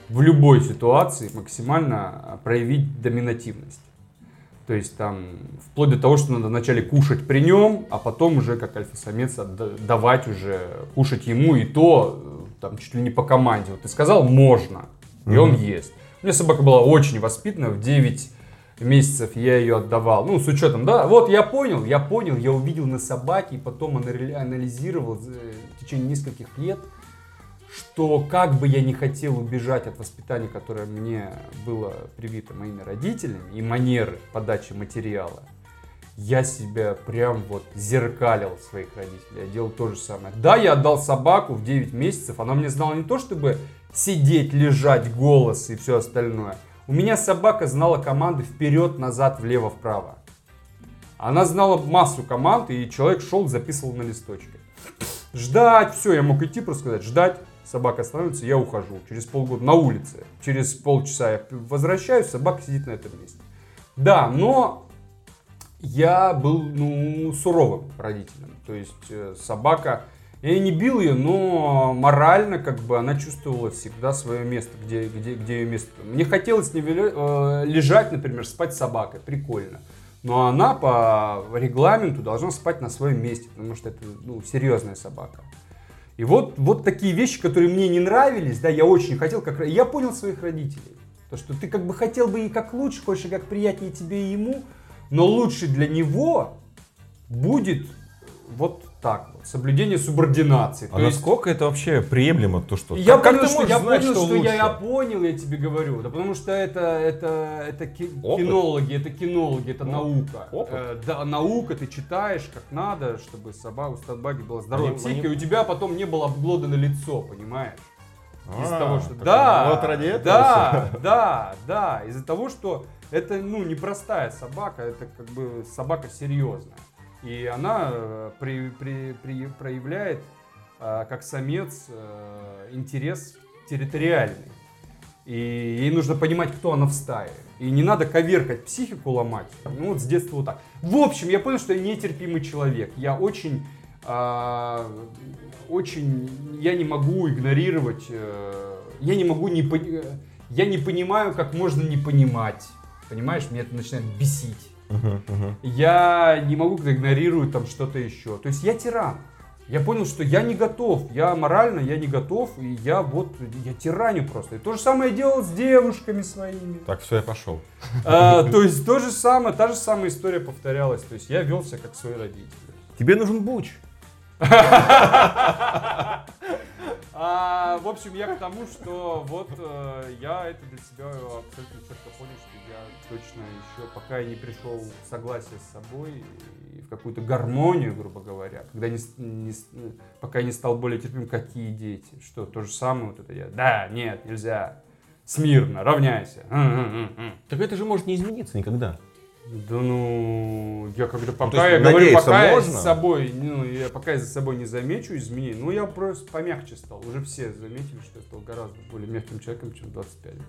в любой ситуации максимально а, проявить доминативность. То есть там вплоть до того, что надо вначале кушать при нем, а потом уже как альфа-самец давать уже кушать ему и то э, там чуть ли не по команде. Вот ты сказал можно, и он ест. У меня собака была очень воспитана, в 9 месяцев я ее отдавал. Ну, с учетом, да, вот я понял, я понял, я увидел на собаке и потом анали- анализировал э, в течение нескольких лет, что как бы я не хотел убежать от воспитания, которое мне было привито моими родителями, и манеры подачи материала, я себя прям вот зеркалил своих родителей. Я делал то же самое. Да, я отдал собаку в 9 месяцев. Она мне знала не то, чтобы сидеть, лежать, голос и все остальное. У меня собака знала команды вперед, назад, влево, вправо. Она знала массу команд, и человек шел, записывал на листочке. Ждать, все, я мог идти, просто сказать, ждать. Собака остановится, я ухожу. Через полгода на улице. Через полчаса я возвращаюсь, собака сидит на этом месте. Да, но я был, ну, суровым родителем. То есть э, собака, я не бил ее, но морально как бы она чувствовала всегда свое место, где, где, где ее место. Мне хотелось не велё- э, лежать, например, спать с собакой, прикольно. Но она по регламенту должна спать на своем месте, потому что это ну, серьезная собака. И вот, вот такие вещи, которые мне не нравились, да, я очень хотел, как я понял своих родителей. То, что ты как бы хотел бы и как лучше, хочешь и как приятнее тебе и ему, но лучше для него будет вот так вот, соблюдение субординации. А насколько это вообще приемлемо, то что? Я как, понял, как ты что, я знать, понял, что, что лучше? я, я понял, я тебе говорю. Да потому что это, это, это ки- Опыт. кинологи, это кинологи, это наука. опыт. Э, да, наука, ты читаешь как надо, чтобы собака, у собаки была здоровая Они- психика, они- и у тебя потом не было обглодано лицо, понимаешь? Из-за А, того, что... Да, Вот ради этого да, да, да. Из-за того, что это, ну, непростая собака, это как бы собака серьезная. И она э, при- при- при- проявляет, э, как самец, э, интерес территориальный. И ей нужно понимать, кто она в стае. И не надо коверкать психику, ломать. Ну вот с детства вот так. В общем, я понял, что я нетерпимый человек. Я очень, а, очень, я не могу игнорировать, э, я не могу не, пони- э, я не понимаю, как можно не понимать. Понимаешь, меня это начинает бесить. Я не могу, когда игнорирую там что-то еще. То есть я тиран. Я понял, что я не готов. Я морально, я не готов. И я вот, я тираню просто. И то же самое я делал с девушками своими. Так, все, я пошел. А, то есть то же самое, та же самая история повторялась. То есть я вел себя как свои родители. Тебе нужен буч. (laughs) А, в общем, я к тому, что вот э, я это для себя абсолютно четко понял, что я точно еще, пока я не пришел в согласие с собой и в какую-то гармонию, грубо говоря, когда не, с- не с- ну, пока я не стал более терпим, какие дети, что то же самое вот это я, да, нет, нельзя, смирно, равняйся. М-м-м-м. Так это же может не измениться никогда. Да ну, я когда то пока есть я говорю, пока я можно? за собой, ну, я пока я за собой не замечу изменений, ну, я просто помягче стал. Уже все заметили, что я стал гораздо более мягким человеком, чем в 25 был.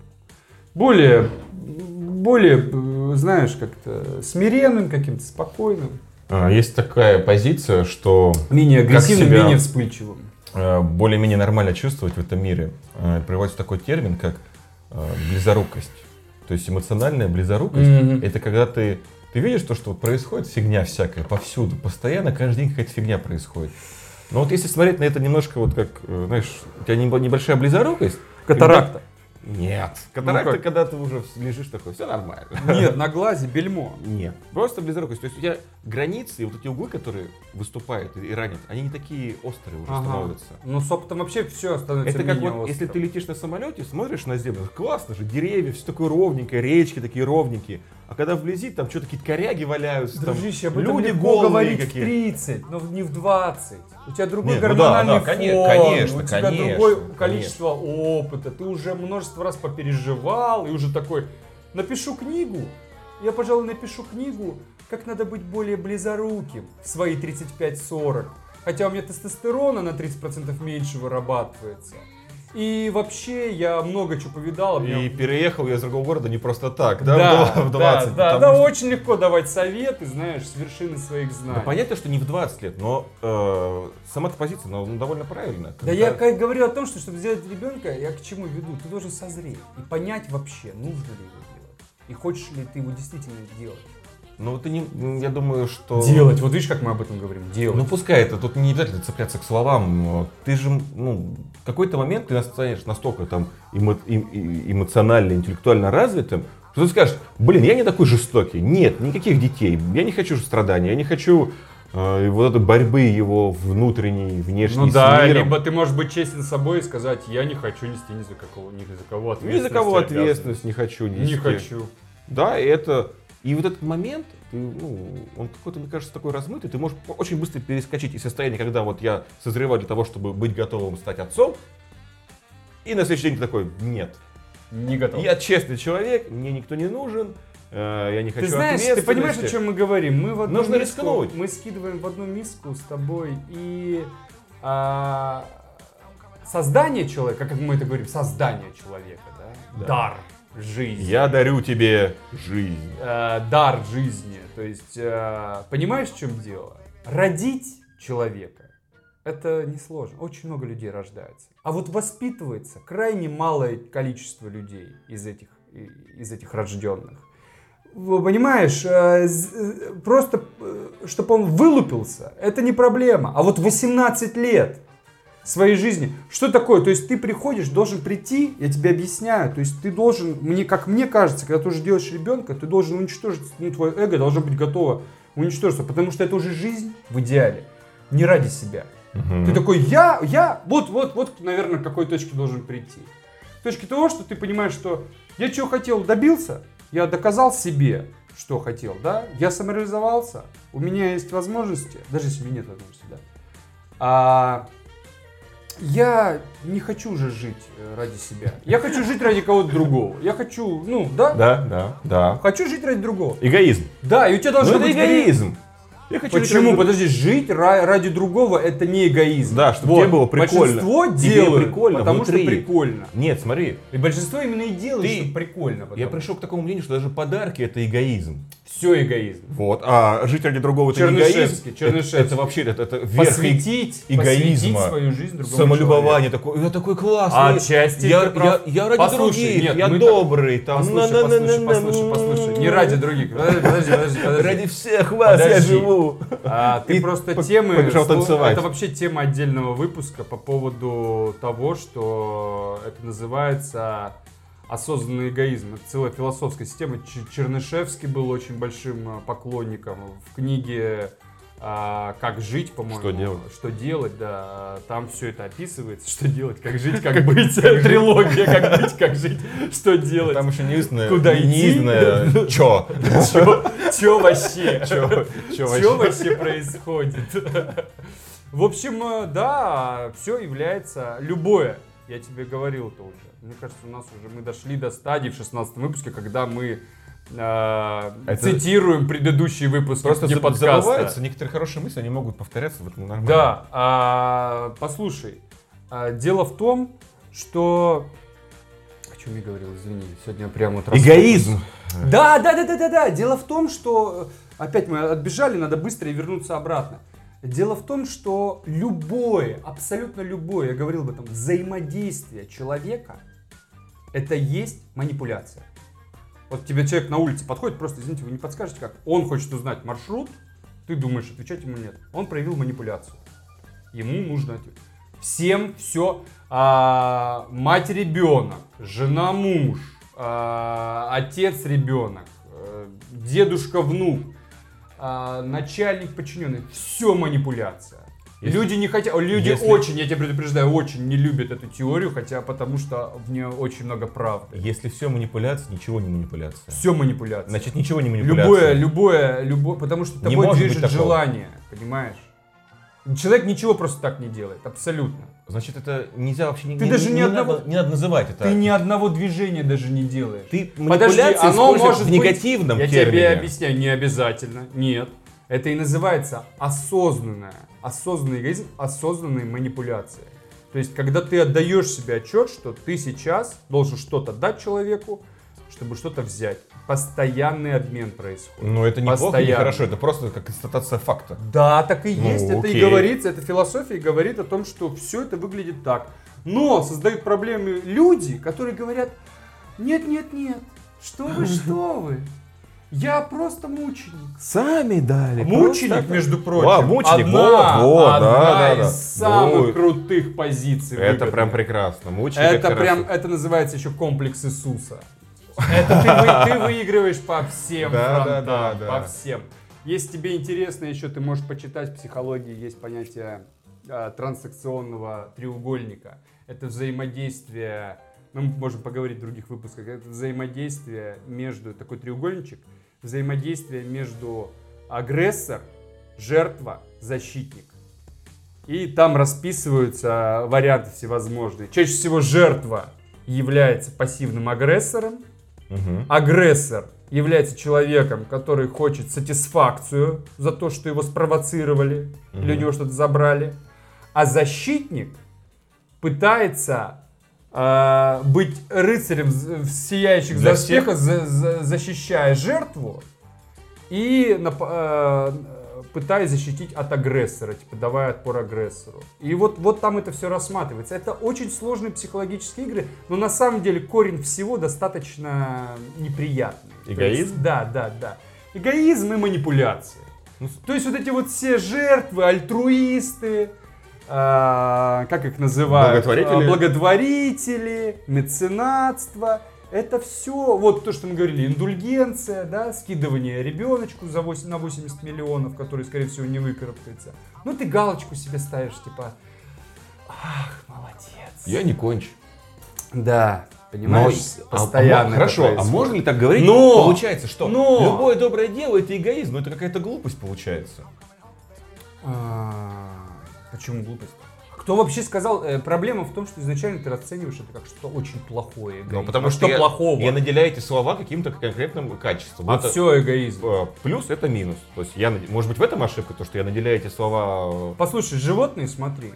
Более, более, знаешь, как-то смиренным каким-то, спокойным, А, Есть такая позиция, что менее агрессивным, себя- менее вспыльчивым. э, более-менее нормально чувствовать в этом мире, э, приводится такой термин, как э, близорукость. То есть эмоциональная близорукость Мгм. это когда ты, ты видишь то, что происходит фигня всякая повсюду, постоянно, каждый день какая-то фигня происходит. Но вот если смотреть на это немножко вот как, знаешь, у тебя небо- небольшая близорукость. Катаракта. Нет. Катаракта, как? когда ты уже лежишь такой, все нормально. Нет, (laughs) на глазе бельмо. Нет. Просто близорукость. То есть у тебя границы и вот эти углы, которые выступают и ранят, они не такие острые уже Ага. становятся. Ну, с опытом вообще все становится Это как вот, если острым. ты летишь на самолете, смотришь на землю, классно же, деревья, все такое ровненькое, речки такие ровненькие. А когда вблизи, там что-то какие-то коряги валяются, там Дружище, об этом люди голые говорить какие. в 30, но не в 20. У тебя другой Нет, ну да, гормональный да, фон, конечно, у тебя конечно, другое количество опыта, ты уже множество раз попереживал и уже такой, напишу книгу, я, пожалуй, напишу книгу, как надо быть более близоруким в свои 35-40. Хотя у меня тестостерона на 30% меньше вырабатывается. И вообще я много чего повидал. а И переехал я из другого города не просто так, да, да, в 20. да, да, да, что- очень легко давать советы, знаешь, с вершины своих знаний. Да понятно, что не в 20 лет, но э, сама эта позиция ну, довольно правильная. Да я как говорю о том, что чтобы сделать ребенка, я к чему веду? Ты должен созреть и понять вообще, нужно ли его делать. И хочешь ли ты его действительно делать. Ну, это не, я думаю, что... Делать. Вот видишь, как мы об этом говорим. Делать. Ну, пускай это, тут не обязательно цепляться к словам. Ты же, ну, в какой-то момент ты станешь настолько там эмо- эмоционально, интеллектуально развитым, что ты скажешь, блин, я не такой жестокий. Нет, никаких детей. Я не хочу страданий, я не хочу э, вот этой борьбы его внутренней, внешней ну да, миром. либо ты можешь быть честен с собой и сказать, я не хочу нести ни за, какого, ни за кого Ни ответственность. за кого и обязанность». ответственность не хочу нести. Не хочу. Да, и это... И вот этот момент, ты, ну, он какой-то, мне кажется, такой размытый, ты можешь очень быстро перескочить из состояния, когда вот я созреваю для того, чтобы быть готовым стать отцом, и на следующий день ты такой, нет, Не готов. я честный человек, мне никто не нужен, э, я не хочу Ты знаешь, ты понимаешь, о ответственности». чем мы говорим? Мы в одну Нужно миску, рискнуть. мы скидываем в одну миску с тобой и а, создание человека, как мы это говорим, создание человека, да? Да. дар жизни. Я дарю тебе жизнь. Э, дар жизни. То есть, э, понимаешь, в чем дело? Родить человека это несложно. Очень много людей рождается. А вот воспитывается крайне малое количество людей из этих, из этих рожденных. понимаешь, э, э, просто, чтобы он вылупился, это не проблема. А вот 18 лет своей жизни, что такое? То есть ты приходишь, должен прийти, я тебе объясняю, то есть ты должен, мне, как мне кажется, когда ты уже делаешь ребенка, ты должен уничтожить, ну, твое эго должно быть готово уничтожиться, потому что это уже жизнь в идеале, не ради себя. Мгм. Ты такой, я, я, вот, вот, вот, наверное, к какой точке должен прийти. К точке того, что ты понимаешь, что я чего хотел, добился, я доказал себе, что хотел, да, я самореализовался, у меня есть возможности, даже если у меня нет возможности, да, а я не хочу уже жить э, ради себя. Я хочу жить ради кого-то другого. Я хочу, ну, да, Да, да, да. хочу жить ради другого. Эгоизм. Да, и у тебя Ну должно это быть эгоизм. Я хочу жить Почему? ради- Подожди, жить ра- ради другого это не эгоизм. Да, чтобы тебе было прикольно. Большинство делают, прикольно потому внутри. что прикольно. Нет, смотри, И большинство именно и делает, Ты- что прикольно. я потому. пришел к такому мнению, что даже подарки это эгоизм. Все эгоизм. Вот, а жить ради другого это Чернышевский, эгоизм. Чернышевский. Это, это вообще это, это верх Посвятить, эгоизма, посвятить свою жизнь другому самолюбование такое. Я такой классный. Отчасти я, я, я ради Послушай, других, нет, я добрый. так- Там, Послушай, послушай, послушай, послушай. Не ради других. Подожди, подожди, подожди. подожди. Ради всех вас я Подожди. живу. А, ты И просто по- темы... побежал танцевать. Это вообще тема отдельного выпуска по поводу того, что это называется осознанный эгоизм. Это целая философская система. Чернышевский был очень большим а, поклонником. В книге а, «Как жить», по-моему. Что делать? Что делать, да. Там все это описывается. Что делать, как жить, (laughs) как быть. Трилогия «Как быть, как жить», что делать. Там еще неизданное, Куда идти? (laughs) чё. Че вообще? Чё, чё вообще (laughs) происходит? В общем, э, да, все является любое. Я тебе говорил это уже. Мне кажется, у нас уже мы дошли до стадии в 16 выпуске, когда мы э, Это- цитируем предыдущие выпуски Просто заб- подкаста. забываются некоторые хорошие мысли, они могут повторяться, ну, нормально. Да, а, послушай, а, дело в том, что... О чем я говорил, извини, сегодня прямо вот Эгоизм. Да, да, да, да, да, да. Дело в том, что э, опять мы отбежали, надо быстро вернуться обратно. Дело в том, что любое, абсолютно любое, я говорил об этом, взаимодействие человека, это есть манипуляция. Вот тебе человек на улице подходит, просто, извините, вы не подскажете, как? Он хочет узнать маршрут, ты думаешь, отвечать ему нет. Он проявил манипуляцию. Ему нужно. Всем все. мать ребенок, жена муж, а, отец ребенок, э, дедушка внук, а, начальник подчиненный. Все манипуляция. Если- люди не хотят, люди если- очень, я тебя предупреждаю, очень не любят эту теорию, хотя потому что в ней очень много правды. Если все манипуляция, ничего не манипуляция. Все манипуляция. Значит, ничего не манипуляция. Любое, любое, любое, потому что Не тобой движет желание, понимаешь? Человек ничего просто так не делает, абсолютно. Значит, это нельзя вообще... не- Ты не, даже не, ни одного- надо, не надо называть это. Ты ни одного движения даже не делаешь. Ты Подожди, манипуляции оно может в быть- негативном Я термине. тебе объясняю, не обязательно. Нет. Это и называется осознанная, осознанный эгоизм, осознанная манипуляция. То есть, когда ты отдаешь себе отчет, что ты сейчас должен что-то дать человеку, чтобы что-то взять. Постоянный обмен происходит. Ну, это не Постоянно. хорошо, это просто как констатация факта. Да, так и Ну, есть. это и окей. говорится, это философия и говорит о том, что все это выглядит так. Но создают проблемы люди, которые говорят, нет, нет, нет, что вы, (laughs) что вы, я просто мученик. Сами дали. Мученик, между прочим, А, мученик, одна, вот, вот, одна да, из да. самых Вот. крутых позиций. Это выгодных. прям прекрасно. Мученик Это хорошо. прям, это называется еще комплекс Иисуса. Это ты, ты выигрываешь по всем Да, да, фронтам, да, да. по всем. Если тебе интересно еще, ты можешь почитать в психологии, есть понятие а, трансакционного треугольника. Это взаимодействие, ну, мы можем поговорить в других выпусках, это взаимодействие между, такой треугольничек, взаимодействие между агрессор, жертва, защитник. И там расписываются варианты всевозможные. Чаще всего жертва является пассивным агрессором, Мгм. агрессор является человеком, который хочет сатисфакцию за то, что его спровоцировали или у него что-то забрали, а защитник пытается э, быть рыцарем в в сияющих Для доспехах, за- за- защищая жертву и нап- э, пытаясь защитить от агрессора, типа давая отпор агрессору. И вот, вот там это все рассматривается. Это очень сложные психологические игры, но на самом деле корень всего достаточно неприятный. Эгоизм? есть, да, да, да. Эгоизм и манипуляции. То есть вот эти вот все жертвы, альтруисты, а, как их называют? Благотворители. А, благотворители, меценатство. Это все, вот то, что мы говорили, индульгенция, да, скидывание ребеночку за 8, на 80 миллионов, который, скорее всего, не выкарабкается. Ну, ты галочку себе ставишь, типа, ах, молодец. Я не кончу. Да, понимаешь, Но- а- постоянно. а это хорошо, а происходит. можно ли так говорить? Но! Получается, что Но! любое доброе дело это эгоизм, это какая-то глупость получается. А, Почему глупость? Кто вообще сказал, э, проблема в том, что изначально ты расцениваешь это как что-то очень плохое. Ну, эгоизм. потому А что что я, плохого? я наделяю эти слова каким-то конкретным качеством. А Это, все эгоизм. э, Плюс это минус. То есть я, может быть, в этом ошибка, то, что я наделяю эти слова... э, Послушай, животные, смотри.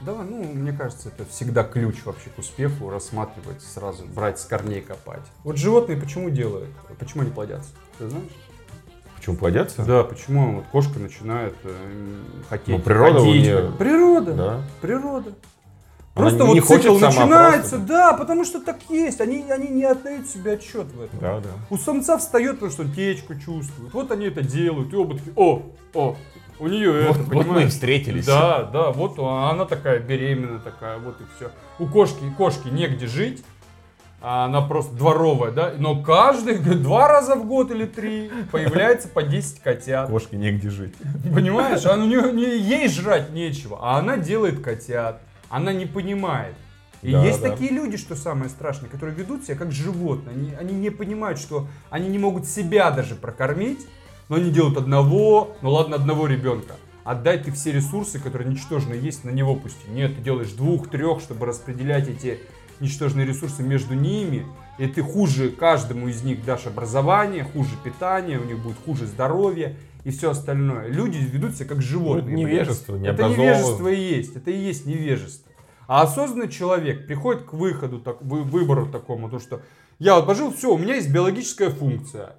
Давай, ну, мне кажется, это всегда ключ вообще к успеху, рассматривать сразу, брать с корней копать. Вот животные почему делают? Почему они плодятся? Ты знаешь? Почему плодятся? Да, почему вот кошка начинает э, хотеть Ну, природа у ходить. неё- Природа. Да. Природа. Она Просто не вот хочет цикл начинается, просто. да, потому что так есть. Они, они не отдают себе отчет в этом. Да, да. У самца встает, потому что он течку чувствует. Вот они это делают, и оба такие, о, о, у нее это, Вот, вот мы и понимаешь? встретились. Да, да, вот она такая беременная такая, вот и все. У кошки, кошки негде жить, она просто дворовая, да, но каждый, (laughs) два раза в год или три появляется по 10 котят. Кошке негде жить. Понимаешь, а у нее, не- ей жрать нечего, а она делает котят, она не понимает. И Да, есть да. такие люди, что самое страшное, которые ведут себя как животные. Они, они не понимают, что они не могут себя даже прокормить, но они делают одного, ну ладно, одного ребенка. Отдай ты все ресурсы, которые ничтожно есть, на него пусти. Нет, ты делаешь двух, трех, чтобы распределять эти ничтожные ресурсы между ними. И ты хуже каждому из них дашь образование, хуже питание, у них будет хуже здоровье и все остальное. Люди ведут себя как животные. Ну, это невежество, Это невежество и есть. Это и есть невежество. А осознанный человек приходит к выходу, так, вы- выбору такому, то что я вот пожил, все, у меня есть биологическая функция.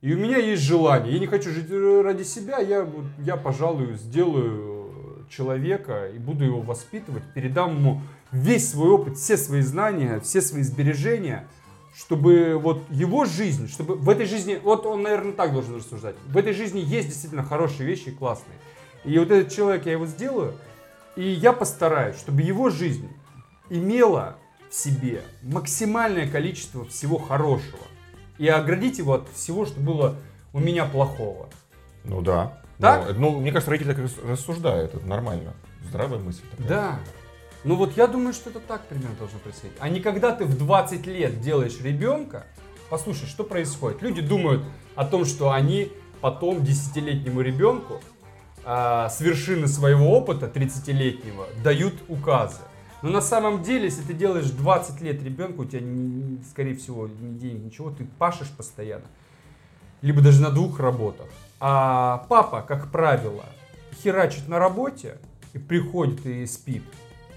И у меня есть желание. Я не хочу жить э, ради себя, я, я пожалуй, сделаю человека и буду его воспитывать, передам ему весь свой опыт, все свои знания, все свои сбережения, чтобы вот его жизнь, чтобы в этой жизни, вот он, наверное, так должен рассуждать, в этой жизни есть действительно хорошие вещи и классные. И вот этот человек, я его сделаю, и я постараюсь, чтобы его жизнь имела в себе максимальное количество всего хорошего. И оградить его от всего, что было у меня плохого. Ну да. Так? Ну, ну, мне кажется, родители так рас- рассуждают, это нормально. Здравая мысль такая. Да. Ну вот я думаю, что это так примерно должно происходить. А не когда ты в 20 лет делаешь ребенка, послушай, что происходит. Люди думают о том, что они потом десятилетнему ребенку а, с вершины своего опыта 30-летнего дают указы. Но на самом деле, если ты делаешь 20 лет ребенка, у тебя, ни- скорее всего, ни денег, ничего, ты пашешь постоянно. Либо даже на двух работах. А папа, как правило, херачит на работе и приходит и спит.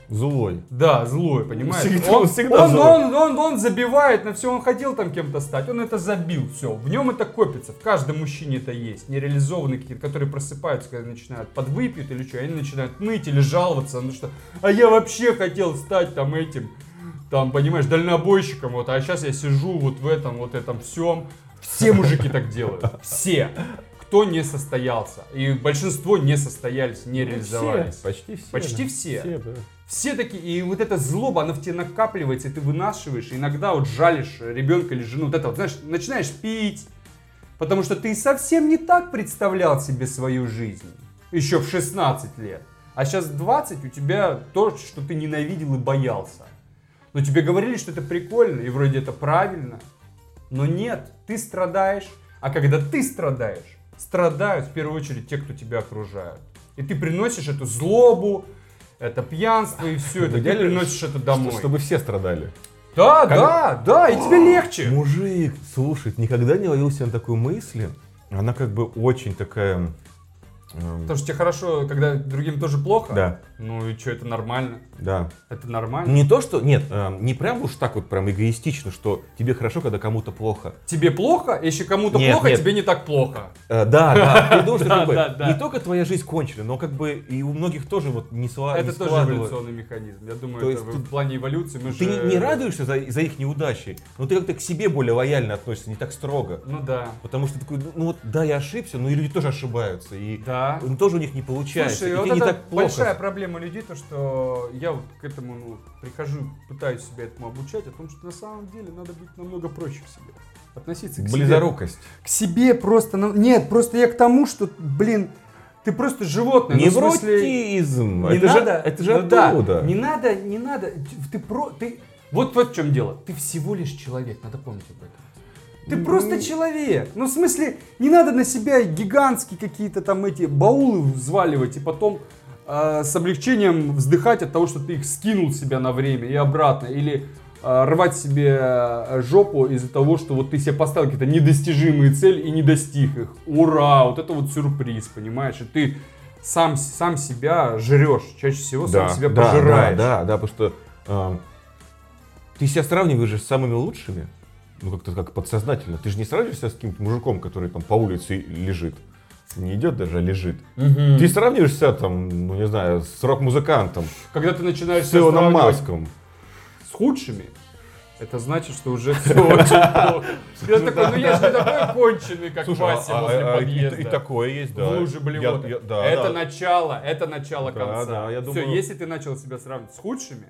Злой. Да, злой, понимаешь? Всегда- он, всегда он, злой. он, он, он забивает на все, он хотел там кем-то стать, он это забил, все. В нем это копится, в каждом мужчине это есть. Нереализованные какие-то, которые просыпаются, когда начинают подвыпьют или что, они начинают ныть или жаловаться, ну что, а я вообще хотел стать там этим, там, понимаешь, дальнобойщиком, вот, а сейчас я сижу вот в этом, вот этом всем. Все мужики так делают, все. Кто не состоялся. И большинство не состоялись, не реализовались. Все, почти все. Почти да. все. Все, да. Все такие, и вот эта злоба, она в тебе накапливается, и ты вынашиваешь, иногда вот жалишь ребенка или жену, вот это вот, знаешь, начинаешь пить, потому что ты совсем не так представлял себе свою жизнь, еще в 16 лет. А сейчас в 20 у тебя то, что ты ненавидел и боялся. Но тебе говорили, что это прикольно, и вроде это правильно. Но нет, ты страдаешь, а когда ты страдаешь, страдают в первую очередь те, кто тебя окружают. И ты приносишь эту злобу, это пьянство и все это, ты приносишь это домой. Что- Чтобы все страдали. Да, Как- да, да, и тебе легче. Мужик, слушай, никогда не ловил себя на такой мысли? Она как бы очень такая Потому что тебе хорошо, когда другим тоже плохо. Да, Ну и что, это нормально? да. Это нормально. Не то, что... Нет, эм, не прям уж так вот прям эгоистично, что тебе хорошо, когда кому-то плохо. Тебе плохо, если кому-то Нет, плохо, нет. тебе не так плохо. Э, да, да, (laughs) ты думаешь, что Да, как бы да, да. не только твоя жизнь кончена, но как бы и у многих тоже вот не, не это тоже складывается. эволюционный механизм. Я думаю, То это в ты- плане эволюции мы Ты же... не, не радуешься за, их неудачи, но ты как-то к себе более лояльно относишься, не так строго. Ну да. Потому что ты такой, ну вот да, я ошибся, но и люди тоже ошибаются. И Да. Ну, тоже у них не получается. Слушай, и вот тебе не это так плохо. большая проблема людей, то что я вот к этому ну, прихожу, пытаюсь себя этому обучать, о том, что на самом деле надо быть намного проще к себе. Относиться к себе. Близорукость. К себе просто... ну, Нет, просто я к тому, что, блин, ты просто животное. ну, в смысле, Невротизм. Не это, надо, же, это же ну да, оттуда. не надо, не надо. Ты про, ты. Вот вот в чем дело. Ты всего лишь человек, надо помнить об этом. Ты просто человек. Ну, в смысле, не надо на себя гигантские какие-то там эти баулы взваливать и потом э, с облегчением вздыхать от того, что ты их скинул себя на время и обратно. Или э, рвать себе э, жопу из-за того, что вот ты себе поставил какие-то недостижимые цели и не достиг их. Ура! Вот это вот сюрприз, понимаешь? И ты сам, сам себя жрешь. Чаще всего сам себя да, пожираешь. Да, да, да, потому что эм, ты себя сравниваешь с самыми лучшими. Ну, как-то как подсознательно. Ты же не сравниваешься с каким-то мужиком, который там по улице лежит. Не идет даже, а лежит. Мгм. Ты сравниваешься там, ну не знаю, с рок-музыкантом, Когда ты начинаешь с Илоном Маском. с худшими, это значит, что уже все очень плохо. Я такой, ну я же не такой конченый, как Слушай, Вася а- возле а- а и- подъезда. И, такое есть, да. в луже это начало, это начало конца. Все, если ты начал себя сравнивать с худшими,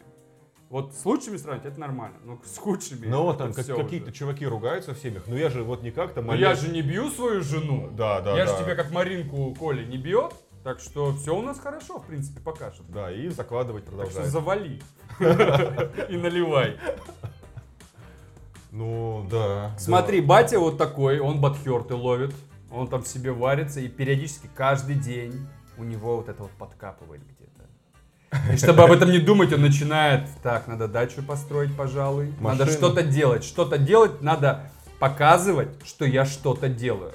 вот с лучшими сравнивать, это нормально. Но с худшими, Ну вот там как- какие-то чуваки ругаются в семьях, но я же вот не как-то Но я же не бью свою жену. Да, да, я да. же тебя как Маринку Коля не бьет. Так что все у нас хорошо, в принципе, пока что. Да, и закладывать Так продолжать. что завали (laughs) и наливай. Ну, да. Смотри, батя вот такой, он батхерты ловит, он там в себе варится, и периодически каждый день у него вот это вот подкапывает где-то. И чтобы об этом не думать, он начинает, так, надо дачу построить, пожалуй, надо Машину. что-то делать, что-то делать, надо показывать, что я что-то делаю,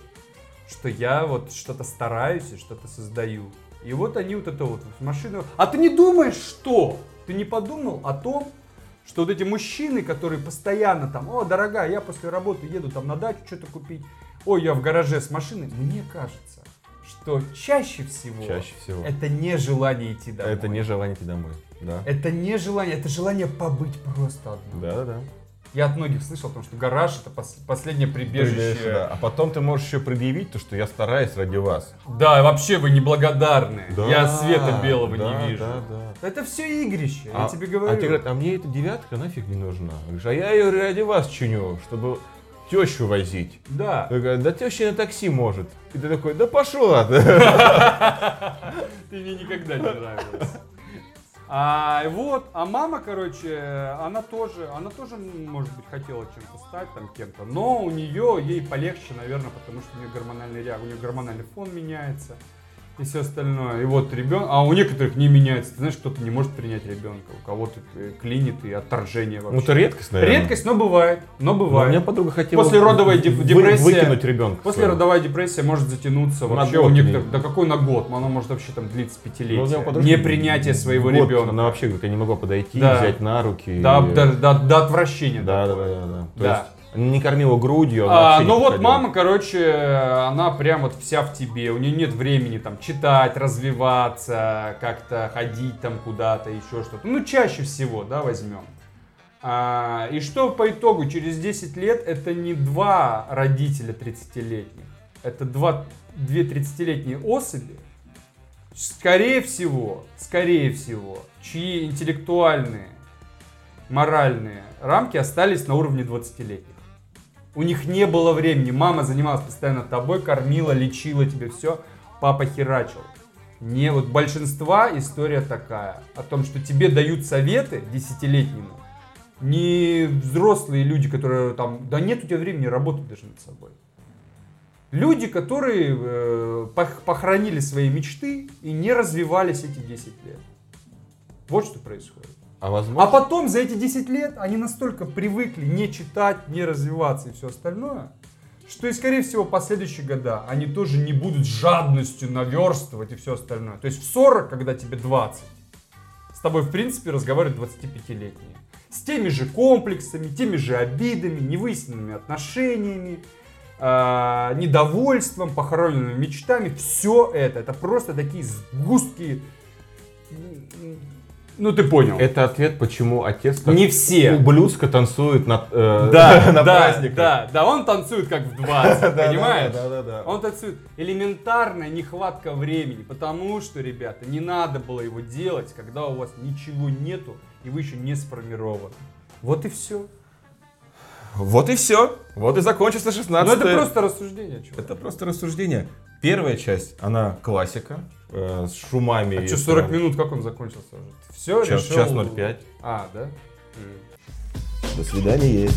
что я вот что-то стараюсь и что-то создаю. И вот они вот это вот машину... А ты не думаешь, что? Ты не подумал о том, что вот эти мужчины, которые постоянно там, о, дорогая, я после работы еду там на дачу что-то купить, ой, я в гараже с машиной, мне кажется, что чаще всего, Чаще всего. это не желание идти домой. Это не желание идти домой. Да. Это не желание, это желание побыть просто одному. Да, да, да. Я от многих слышал, потому что гараж это пос- последнее прибежище. Да. А потом ты можешь еще предъявить то, что я стараюсь ради вас. Да, вообще вы неблагодарны. Да, я света белого да, не вижу. да, да. Это все игрище, А- я тебе говорю. А тебе говорят, а мне эта девятка нафиг не нужна. Говоришь, а я ее ради вас чиню, чтобы тещу возить. Да. Говоришь, да теща на такси может. И ты такой, да пошла ты. (laughs) Ты мне никогда не нравилась. А вот, а мама, короче, она тоже, она тоже, может быть, хотела чем-то стать, там, кем-то, но у нее, ей полегче, наверное, потому что у нее гормональный у нее гормональный фон меняется и все остальное. И вот ребенок, а у некоторых не меняется. Ты знаешь, кто-то не может принять ребенка, у кого-то э, клинит и отторжение вообще. Ну, это редкость, наверное. Редкость, но бывает, но Но бывает. у меня подруга хотела После родовой деп- вы- депрессия- выкинуть ребенка. После своего. родовая депрессия может затянуться На вообще у некоторых. или- Да какой на год? Она может вообще там длиться Ну, пятилетия. подружки Непринятие своего год ребенка. Она вообще говорит, я не могу подойти, Да. взять на руки. До, и- до, до- до отвращения. да, да, такое. да, да, да. То Да. есть не кормила грудью, А, не ну вот подходила. мама, короче, она прям вот вся в тебе. У нее нет времени там читать, развиваться, как-то ходить там куда-то, еще что-то. Ну, чаще всего, да, возьмем. А, и что по итогу? Через 10 лет это не два родителя 30-летних. Это два, две 30-летние особи. Скорее всего, скорее всего, чьи интеллектуальные, моральные рамки остались на уровне 20-летних. У них не было времени. Мама занималась постоянно тобой, кормила, лечила тебе все. Папа херачил. Не, вот большинства история такая. О том, что тебе дают советы десятилетнему. Не взрослые люди, которые там, да нет у тебя времени работать даже над собой. Люди, которые э, пох- похоронили свои мечты и не развивались эти 10 лет. Вот что происходит. А возможно... А потом за эти 10 лет они настолько привыкли не читать, не развиваться и все остальное, что и, скорее всего, последующие года они тоже не будут жадностью наверстывать и все остальное. То есть в 40, когда тебе 20, с тобой, в принципе, разговаривают 25-летние. С теми же комплексами, теми же обидами, невыясненными отношениями, э, недовольством, похороненными мечтами. Все это, это просто такие сгустки ну, ты понял. Это ответ, почему отец так Не все. ублюдска танцует на, э, Да, на (laughs) да, праздниках. да, да, он танцует как в (laughs) 20, Да, понимаешь? Да, да, да. Он танцует. Элементарная нехватка времени, потому что, ребята, не надо было его делать, когда у вас ничего нету, и вы еще не сформированы. Вот и все. Вот и все. Вот и закончится 16 Ну это просто рассуждение, чувак. Это просто рассуждение. Первая часть, она классика, э, с шумами. А и что, с- 40 минут, как он закончился уже? Все, Час, решил? час 05. А, да? До свидания.